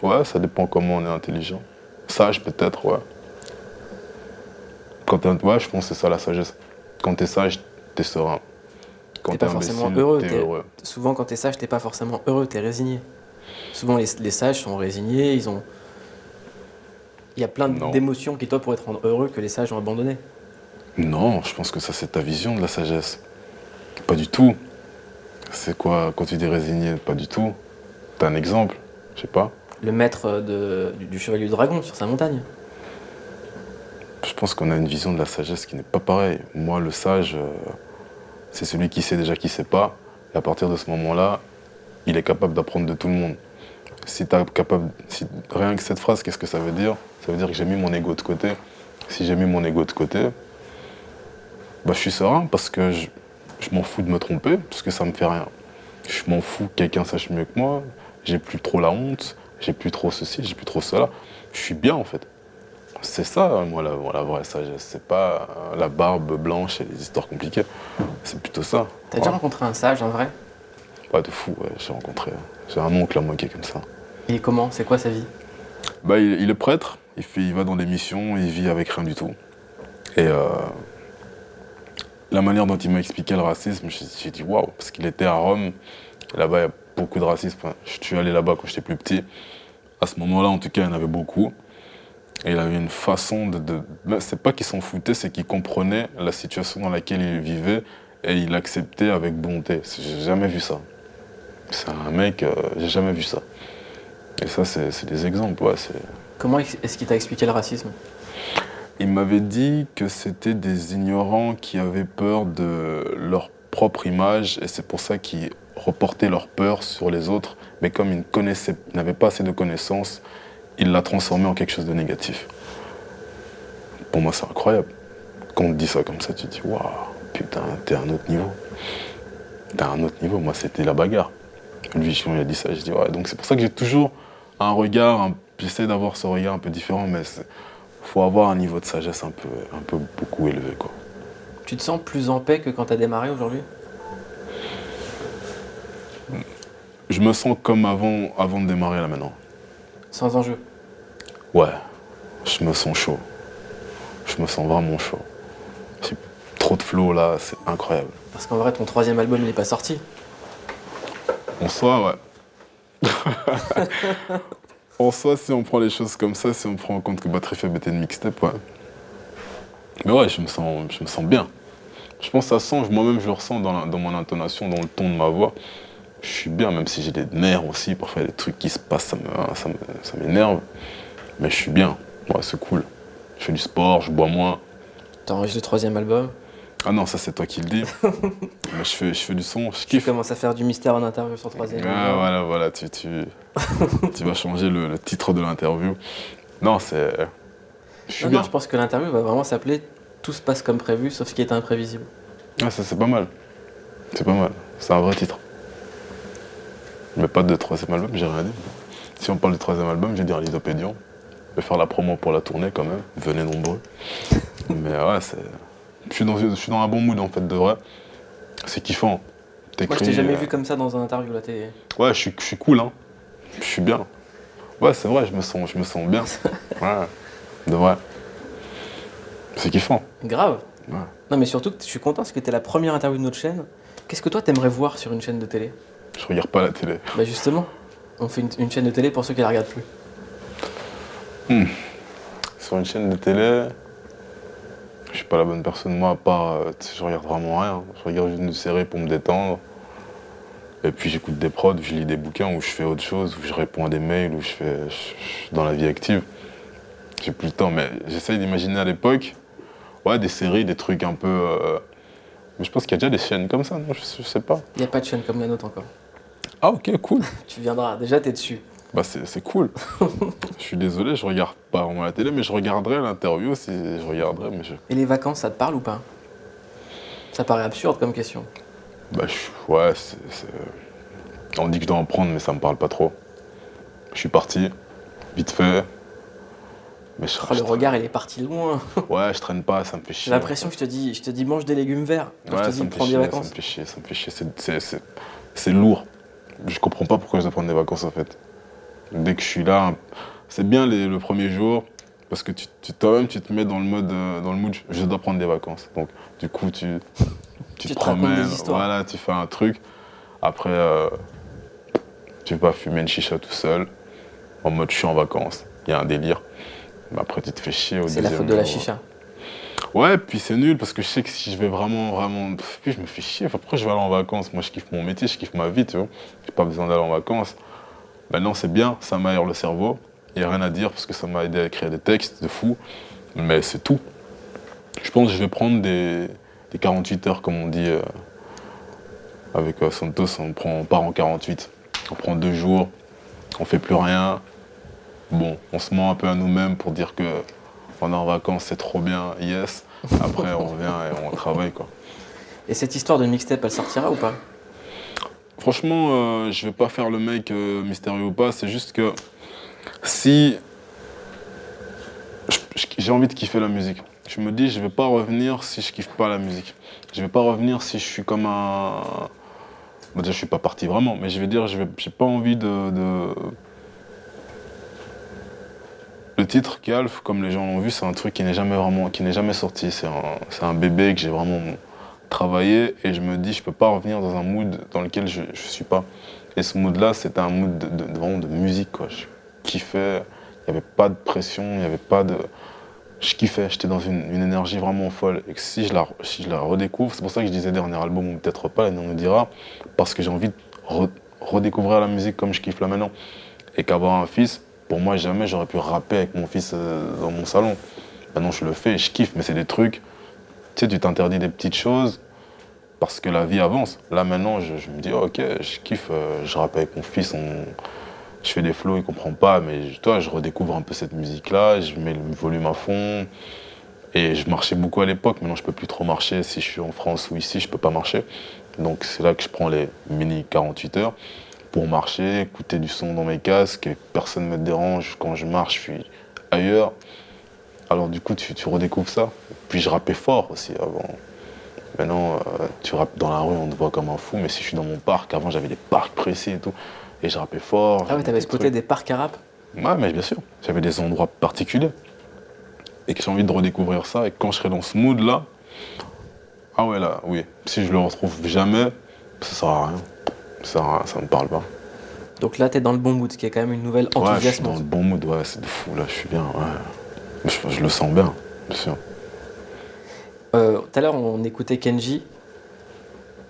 Ouais, ça dépend comment on est intelligent. Sage peut-être, ouais. Quand ouais, je pense que c'est ça la sagesse. Quand t'es sage, t'es serein. Quand T'es forcément heureux, t'es heureux. Souvent, quand t'es sage, t'es pas forcément heureux, t'es résigné. Souvent, les, les sages sont résignés, ils ont. Il y a plein d'émotions qui, toi, pourraient te rendre heureux que les sages ont abandonné. Non, je pense que ça c'est ta vision de la sagesse. Pas du tout. C'est quoi quand tu dis résigné Pas du tout. T'as un exemple Je sais pas. Le maître de, du, du chevalier du dragon sur sa montagne. Je pense qu'on a une vision de la sagesse qui n'est pas pareille. Moi, le sage, euh, c'est celui qui sait déjà qui sait pas. Et à partir de ce moment-là, il est capable d'apprendre de tout le monde. Si t'as capable, rien que cette phrase, qu'est-ce que ça veut dire? Ça veut dire que j'ai mis mon ego de côté. Si j'ai mis mon ego de côté, bah, je suis serein parce que je, je m'en fous de me tromper, parce que ça me fait rien. Je m'en fous que quelqu'un sache mieux que moi. J'ai plus trop la honte. J'ai plus trop ceci, j'ai plus trop cela. Je suis bien en fait. C'est ça, moi, la, la vraie sagesse. C'est pas euh, la barbe blanche et les histoires compliquées. C'est plutôt ça. T'as déjà rencontré un sage, en vrai? Pas de fou, ouais, j'ai rencontré. J'ai un oncle à moi qui est comme ça. Et comment? C'est quoi sa vie? Bah, il, il est prêtre, il, fait, il va dans des missions, il vit avec rien du tout. Et euh, la manière dont il m'a expliqué le racisme, j'ai dit waouh, parce qu'il était à Rome, là-bas il y a beaucoup de racisme. Je suis allé là-bas quand j'étais plus petit. À ce moment-là, en tout cas, il y en avait beaucoup. Et il avait une façon de. de... ben, C'est pas qu'il s'en foutait, c'est qu'il comprenait la situation dans laquelle il vivait et il l'acceptait avec bonté. J'ai jamais vu ça. C'est un mec, euh, j'ai jamais vu ça. Et ça, c'est des exemples, ouais. Comment est-ce qu'il t'a expliqué le racisme? Il m'avait dit que c'était des ignorants qui avaient peur de leur propre image et c'est pour ça qu'ils reportaient leur peur sur les autres. Mais comme ils n'avaient pas assez de connaissances, ils la transformaient en quelque chose de négatif. Pour moi, c'est incroyable. Quand on te dit ça comme ça, tu te dis waouh, putain, t'es à un autre niveau. T'es à un autre niveau. Moi, c'était la bagarre. Lui, quand il a dit ça, je dis ouais. Donc c'est pour ça que j'ai toujours un regard, un- j'essaie d'avoir ce regard un peu différent, mais faut avoir un niveau de sagesse un peu, un peu beaucoup élevé. Quoi. Tu te sens plus en paix que quand t'as démarré aujourd'hui? Je me sens comme avant, avant de démarrer là maintenant. Sans enjeu Ouais, je me sens chaud. Je me sens vraiment chaud. J'ai trop de flow là, c'est incroyable. Parce qu'en vrai, ton troisième album, il n'est pas sorti. En soi, ouais. en soi, si on prend les choses comme ça, si on prend en compte que Batterie Faible était une mixtape, ouais. Mais ouais, je me sens, je me sens bien. Je pense que ça sent, moi-même je le ressens dans, la- dans mon intonation, dans le ton de ma voix. Je suis bien, même si j'ai des nerfs aussi. Parfois, il y a des trucs qui se passent, ça m'énerve. Mais je suis bien. Ouais, c'est cool. Je fais du sport, je bois moins. T'as enregistré le troisième album? Ah non, ça c'est toi qui le dis. Mais je fais, je fais du son, je Tu kiffe. commences à faire du mystère en interview sur le troisième Ah, album. voilà, voilà, tu, tu, tu vas changer le, le titre de l'interview. Non, c'est. Je suis Non, bien. non, je pense que l'interview va vraiment s'appeler Tout se passe comme prévu, sauf ce qui est imprévisible. Ah, ça c'est pas mal. C'est pas mal. C'est un vrai titre. Mais pas de troisième album, j'ai rien dit. Si on parle du troisième album, je vais dire Lithopédion. Je vais faire la promo pour la tournée quand même. Venez nombreux. Mais ouais, c'est. Je suis, dans, je suis dans un bon mood en fait, de vrai. C'est kiffant. Moi, je t'ai jamais euh, vu comme ça dans un interview. Là, t'es- Ouais, je suis, je suis cool, hein. Je suis bien. Ouais, c'est vrai, je me sens, je me sens bien. Ouais, de vrai. C'est kiffant. Grave. Ouais. Non, mais surtout, je suis content parce que tu es la première interview de notre chaîne. Qu'est-ce que toi, t'aimerais voir sur une chaîne de télé? Je regarde pas la télé. Bah, justement, on fait une, une chaîne de télé pour ceux qui la regardent plus. Sur une chaîne de télé, je suis pas la bonne personne. Moi, à part, euh, je regarde vraiment rien. Je regarde juste une série pour me détendre. Et puis j'écoute des prods, je lis des bouquins, ou je fais autre chose, ou je réponds à des mails, ou je fais je- je suis dans la vie active. J'ai plus le temps, mais j'essaye d'imaginer à l'époque, ouais, des séries, des trucs un peu. euh, Mais je pense qu'il y a déjà des chaînes comme ça, non? Je, je sais pas. Il n'y a pas de chaîne comme la nôtre encore. Ah ok, cool. Tu viendras, déjà, t'es dessus. Bah c'est c'est cool. je suis désolé, je regarde pas vraiment la télé, mais je regarderai l'interview si je regarderai, mais je. Et les vacances, ça te parle ou pas? Ça paraît absurde comme question. Bah, je- ouais, c'est, c'est- On dit que je dois en prendre, mais ça me parle pas trop. Je suis parti, vite fait. Mais je, Oh, le regard, il est parti loin. Ouais, je traîne pas, ça me fait J'ai chier. l'impression que je te dis, je te dis mange des légumes verts. Quand Ouais, je te ça dis me prends des chier, ça vacances. me fait chier, ça me fait chier. C'est, c'est- c'est- c'est lourd. Je comprends pas pourquoi je dois prendre des vacances en fait. Dès que je suis là, c'est bien les- le premier jour, parce que tu, tu- toi-même tu te mets dans le mode, euh, dans le mood, je dois prendre des vacances. Donc du coup tu, tu, Tu te promènes, voilà, tu fais un truc. Après, euh, tu vas fumer une chicha tout seul, en mode je suis en vacances. Il y a un délire. Mais après tu te fais chier au C'est la faute de la chicha. Ouais, puis c'est nul parce que je sais que si je vais vraiment, vraiment. Puis je me fais chier. Enfin, pourquoi je vais aller en vacances Moi, je kiffe mon métier, je kiffe ma vie, tu vois. Pas besoin d'aller en vacances. Maintenant, c'est bien, ça m'aère le cerveau. Il n'y a rien à dire parce que ça m'a aidé à écrire des textes de fou. Mais c'est tout. Je pense que je vais prendre des, des 48 heures, comme on dit. euh, avec euh, Santos, on, on part en 48. On prend deux jours, on fait plus rien. Bon, on se ment un peu à nous-mêmes pour dire que on est en vacances, c'est trop bien, yes. Après, on revient et on travaille, quoi. Et cette histoire de mixtape, elle sortira ou pas? Franchement, euh, je vais pas faire le mec euh, mystérieux ou pas, c'est juste que si j'ai envie de kiffer la musique, je me dis je vais pas revenir si je kiffe pas la musique. Je vais pas revenir si je suis comme un. Bon, déjà, je suis pas parti vraiment, mais je vais dire, je vais, j'ai pas envie de, Le titre Calf, comme les gens l'ont vu, c'est un truc qui n'est jamais vraiment, qui n'est jamais sorti. C'est un bébé que j'ai vraiment travaillé et je me dis, je peux pas revenir dans un mood dans lequel je, je suis pas. Et ce mood-là, c'était un mood vraiment de musique, quoi. Je kiffais, il n'y avait pas de pression, il n'y avait pas de. Je kiffais, j'étais dans une, énergie vraiment folle. Et que si je la, si je la redécouvre, c'est pour ça que je disais dernier album ou peut-être pas, l'année on nous dira, parce que j'ai envie de re- redécouvrir la musique comme je kiffe là maintenant. Et qu'avoir un fils, pour moi, jamais j'aurais pu rapper avec mon fils euh, dans mon salon. Maintenant, je le fais je kiffe, mais c'est des trucs. Tu sais, tu t'interdis des petites choses parce que la vie avance. Là, maintenant, je, me dis, ok, je kiffe, euh, je rappe avec mon fils, je fais des flows, il comprend pas, mais toi, je redécouvre un peu cette musique-là, je mets le volume à fond. Et je marchais beaucoup à l'époque, maintenant je peux plus trop marcher. Si je suis en France ou ici, je peux pas marcher. Donc c'est là que je prends les mini 48 heures pour marcher, écouter du son dans mes casques, personne ne me dérange. Quand je marche, je suis ailleurs. Alors du coup, tu, tu redécouvres ça. Puis je rappais fort aussi avant. Maintenant, euh, tu rappes dans la rue, on te voit comme un fou, mais si je suis dans mon parc, avant j'avais des parcs précis et tout, et je rappais fort. Ah ouais, t'avais trucs. des parcs à rap? Ouais, mais bien sûr. J'avais des endroits particuliers. Et que j'ai envie de redécouvrir ça. Et quand je serai dans ce mood-là, ah ouais, là, oui. Si je le retrouve jamais, ça sert à rien. Ça, sert à rien, ça me parle pas. Donc là, t'es dans le bon mood, ce qui est quand même une nouvelle Ouais, je suis dans le bon mood, ouais, c'est de fou, là, je suis bien, ouais. Je, je le sens bien, bien sûr. Euh, Tout à l'heure, on écoutait Kenji.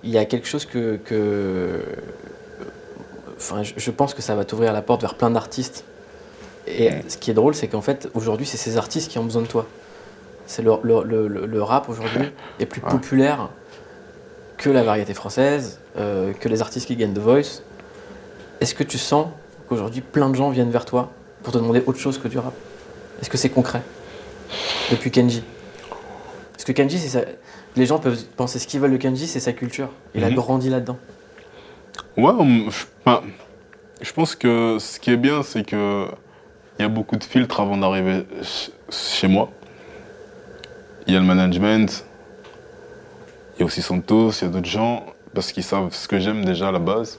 Il y a quelque chose que. que- Enfin, je, pense que ça va t'ouvrir la porte vers plein d'artistes. Et ce qui est drôle, c'est qu'en fait, aujourd'hui, c'est ces artistes qui ont besoin de toi. C'est le, le- le- le- le rap aujourd'hui est plus populaire que la variété française, euh, que les artistes qui gagnent The Voice. Est-ce que tu sens qu'aujourd'hui, plein de gens viennent vers toi pour te demander autre chose que du rap? Est-ce que c'est concret? Depuis Kenji Parce que c'est ça. Les gens peuvent penser ce qu'ils veulent de Kenji, c'est sa culture. Il a Mhm. grandi là-dedans. Ouais, on- je, pense que ce qui est bien, c'est que il y a beaucoup de filtres avant d'arriver ch- chez moi. Il y a le management, il y a aussi Santos, il y a d'autres gens, parce qu'ils savent ce que j'aime déjà à la base,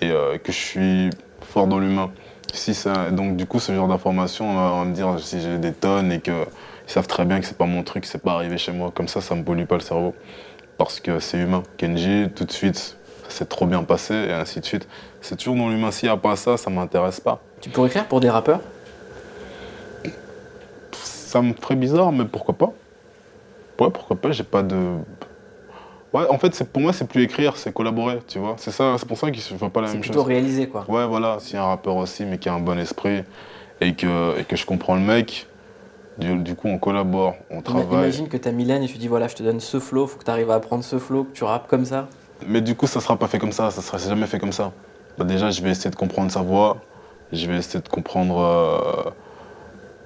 et euh, que je suis fort dans l'humain. Si ça, donc du coup, ce genre d'information, on va- on va me dire si j'ai des tonnes et qu'ils savent très bien que c'est pas mon truc, c'est pas arrivé chez moi. Comme ça, ça me pollue pas le cerveau. Parce que c'est humain. Kenji, tout de suite, ça s'est trop bien passé et ainsi de suite. C'est toujours dans l'humain. S'il n'y a pas ça, ça m'intéresse pas. Tu pourrais écrire pour des rappeurs? Ça me ferait bizarre, mais pourquoi pas? Ouais, pourquoi pas, j'ai pas de. Ouais, en fait, c'est pour moi, c'est plus écrire, c'est collaborer, tu vois. C'est ça, c'est pour ça que je fais pas la C'est même plutôt chose. réalisé, quoi. Ouais, voilà, s'il y a un rappeur aussi, mais qui a un bon esprit et que, et que je comprends le mec, du, du coup, on collabore, on travaille. Imagine que t'as Mylène et tu dis voilà, je te donne ce flow, faut que tu arrives à apprendre ce flow, que tu rappes comme ça. Mais du coup, ça sera pas fait comme ça, ça sera jamais fait comme ça. Bah, déjà, je vais essayer de comprendre sa voix, je vais essayer de comprendre euh,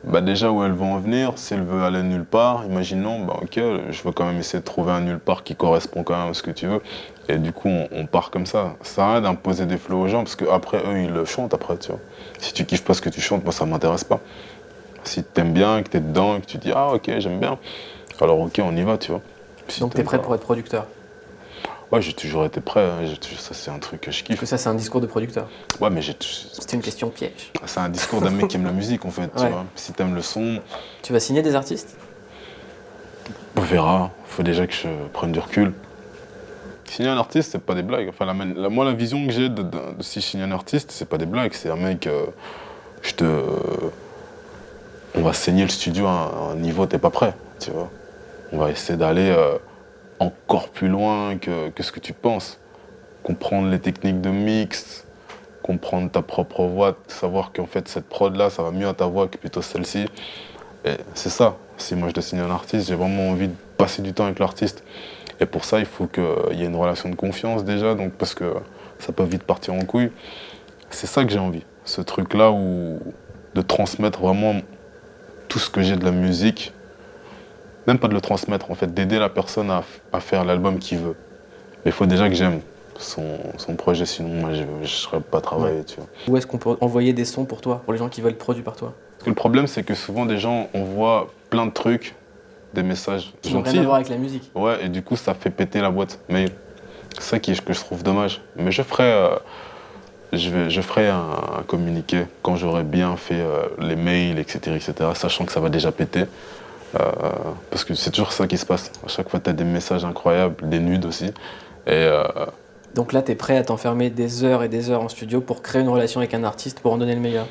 bah, déjà où elle veut en venir. Si elle veut aller nulle part, imaginons, bah, ok, je veux quand même essayer de trouver un nulle part qui correspond quand même à ce que tu veux. Et du coup, on, on part comme ça. Ça sert à rien d'imposer des flows aux gens, parce qu'après, eux, ils le chantent après, tu vois. Si tu kiffes pas ce que tu chantes, moi, ça m'intéresse pas. Si t'aimes bien, que t'es dedans, et que tu dis, ah, ok, j'aime bien, alors ok, on y va, tu vois. Si Donc t'es prêt pas- pour être producteur? Ouais, j'ai toujours été prêt. hein. Ça, c'est un truc que je Parce kiffe. que ça, c'est un discours de producteur. Ouais, mais j'ai. C'est une question piège. C'est un discours d'un mec qui aime la musique, en fait. Tu Ouais. vois. Si t'aimes le son, Tu vas signer des artistes? On verra. Faut déjà que je prenne du recul. Signer un artiste, c'est pas des blagues. Enfin, la, man- la- moi, la vision que j'ai de, de- de si je signe un artiste, c'est pas des blagues. C'est un mec. euh, je te. On va saigner le studio à un niveau, t'es pas prêt. Tu vois. On va essayer d'aller euh, encore plus loin que, ce que tu penses. Comprendre les techniques de mix, comprendre ta propre voix, savoir qu'en fait cette prod là ça va mieux à ta voix que plutôt celle-ci. Et c'est ça. Si moi je dois signer un artiste, j'ai vraiment envie de passer du temps avec l'artiste. Et pour ça, il faut qu'il y ait une relation de confiance déjà, donc parce que ça peut vite partir en couille. C'est ça que j'ai envie. Ce truc là où de transmettre vraiment tout ce que j'ai de la musique, même pas de le transmettre en fait, d'aider la personne à, à faire l'album qu'il veut. Mais il faut déjà que j'aime son, son projet, sinon moi je ne serais pas travailler. Tu vois. Où est-ce qu'on peut envoyer des sons pour toi, pour les gens qui veulent produits par toi? Parce que le problème, c'est que souvent des gens envoient plein de trucs, des messages Qui n'ont rien gentils. à voir avec la musique. Ouais, et du coup, ça fait péter la boîte. Mais c'est ça qui que je trouve dommage. Mais je ferai, euh, je ferai un, un communiqué quand j'aurai bien fait euh, les mails, etc., etc., sachant que ça va déjà péter. Euh, parce que c'est toujours ça qui se passe. À chaque fois, tu as des messages incroyables, des nudes aussi. Et euh, Donc là, tu es prêt à t'enfermer des heures et des heures en studio pour créer une relation avec un artiste pour en donner le meilleur?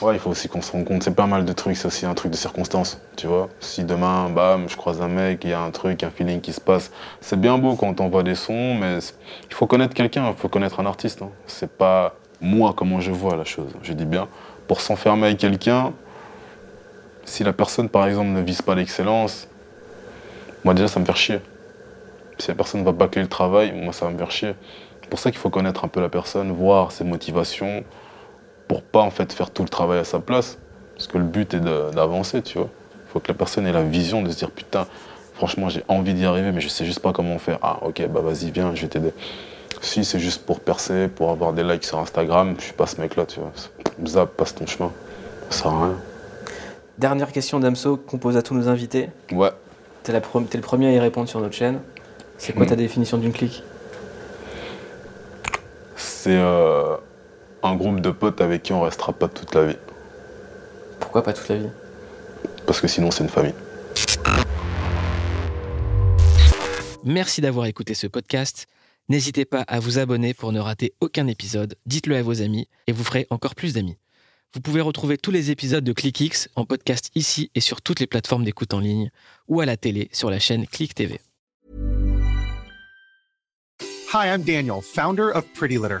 Ouais, il faut aussi qu'on se rende compte, c'est pas mal de trucs, c'est aussi un truc de circonstance, tu vois. Si demain, bam, je croise un mec, il y a un truc, un feeling qui se passe, c'est bien beau quand on t'envoie des sons, mais il faut connaître quelqu'un, il faut connaître un artiste. hein. C'est pas moi comment je vois la chose, je dis bien. Pour s'enfermer avec quelqu'un, si la personne, par exemple, ne vise pas l'excellence, moi déjà, ça me fait chier. Si la personne va bâcler le travail, moi, ça va me faire chier. C'est pour ça qu'il faut connaître un peu la personne, voir ses motivations, pour pas en fait faire tout le travail à sa place. Parce que le but est d'avancer, tu vois. Il faut que la personne ait la vision de se dire putain, franchement j'ai envie d'y arriver, mais je sais juste pas comment faire. Ah ok, bah vas-y, viens, je vais t'aider. Si c'est juste pour percer, pour avoir des likes sur Instagram, je suis pas ce mec-là, tu vois. Zap, passe ton chemin. Ça sert à rien. Dernière question d'Amso qu'on pose à tous nos invités. Ouais. Tu es, le premier à y répondre sur notre chaîne. C'est quoi ta définition d'une clique? C'est euh, un groupe de potes avec qui on restera pas toute la vie. Pourquoi pas toute la vie? Parce que sinon c'est une famille. Merci d'avoir écouté ce podcast. N'hésitez pas à vous abonner pour ne rater aucun épisode. Dites-le à vos amis et vous ferez encore plus d'amis. Vous pouvez retrouver tous les épisodes de ClickX en podcast ici et sur toutes les plateformes d'écoute en ligne ou à la télé sur la chaîne Click TV. Hi, I'm Daniel, founder of Pretty Litter.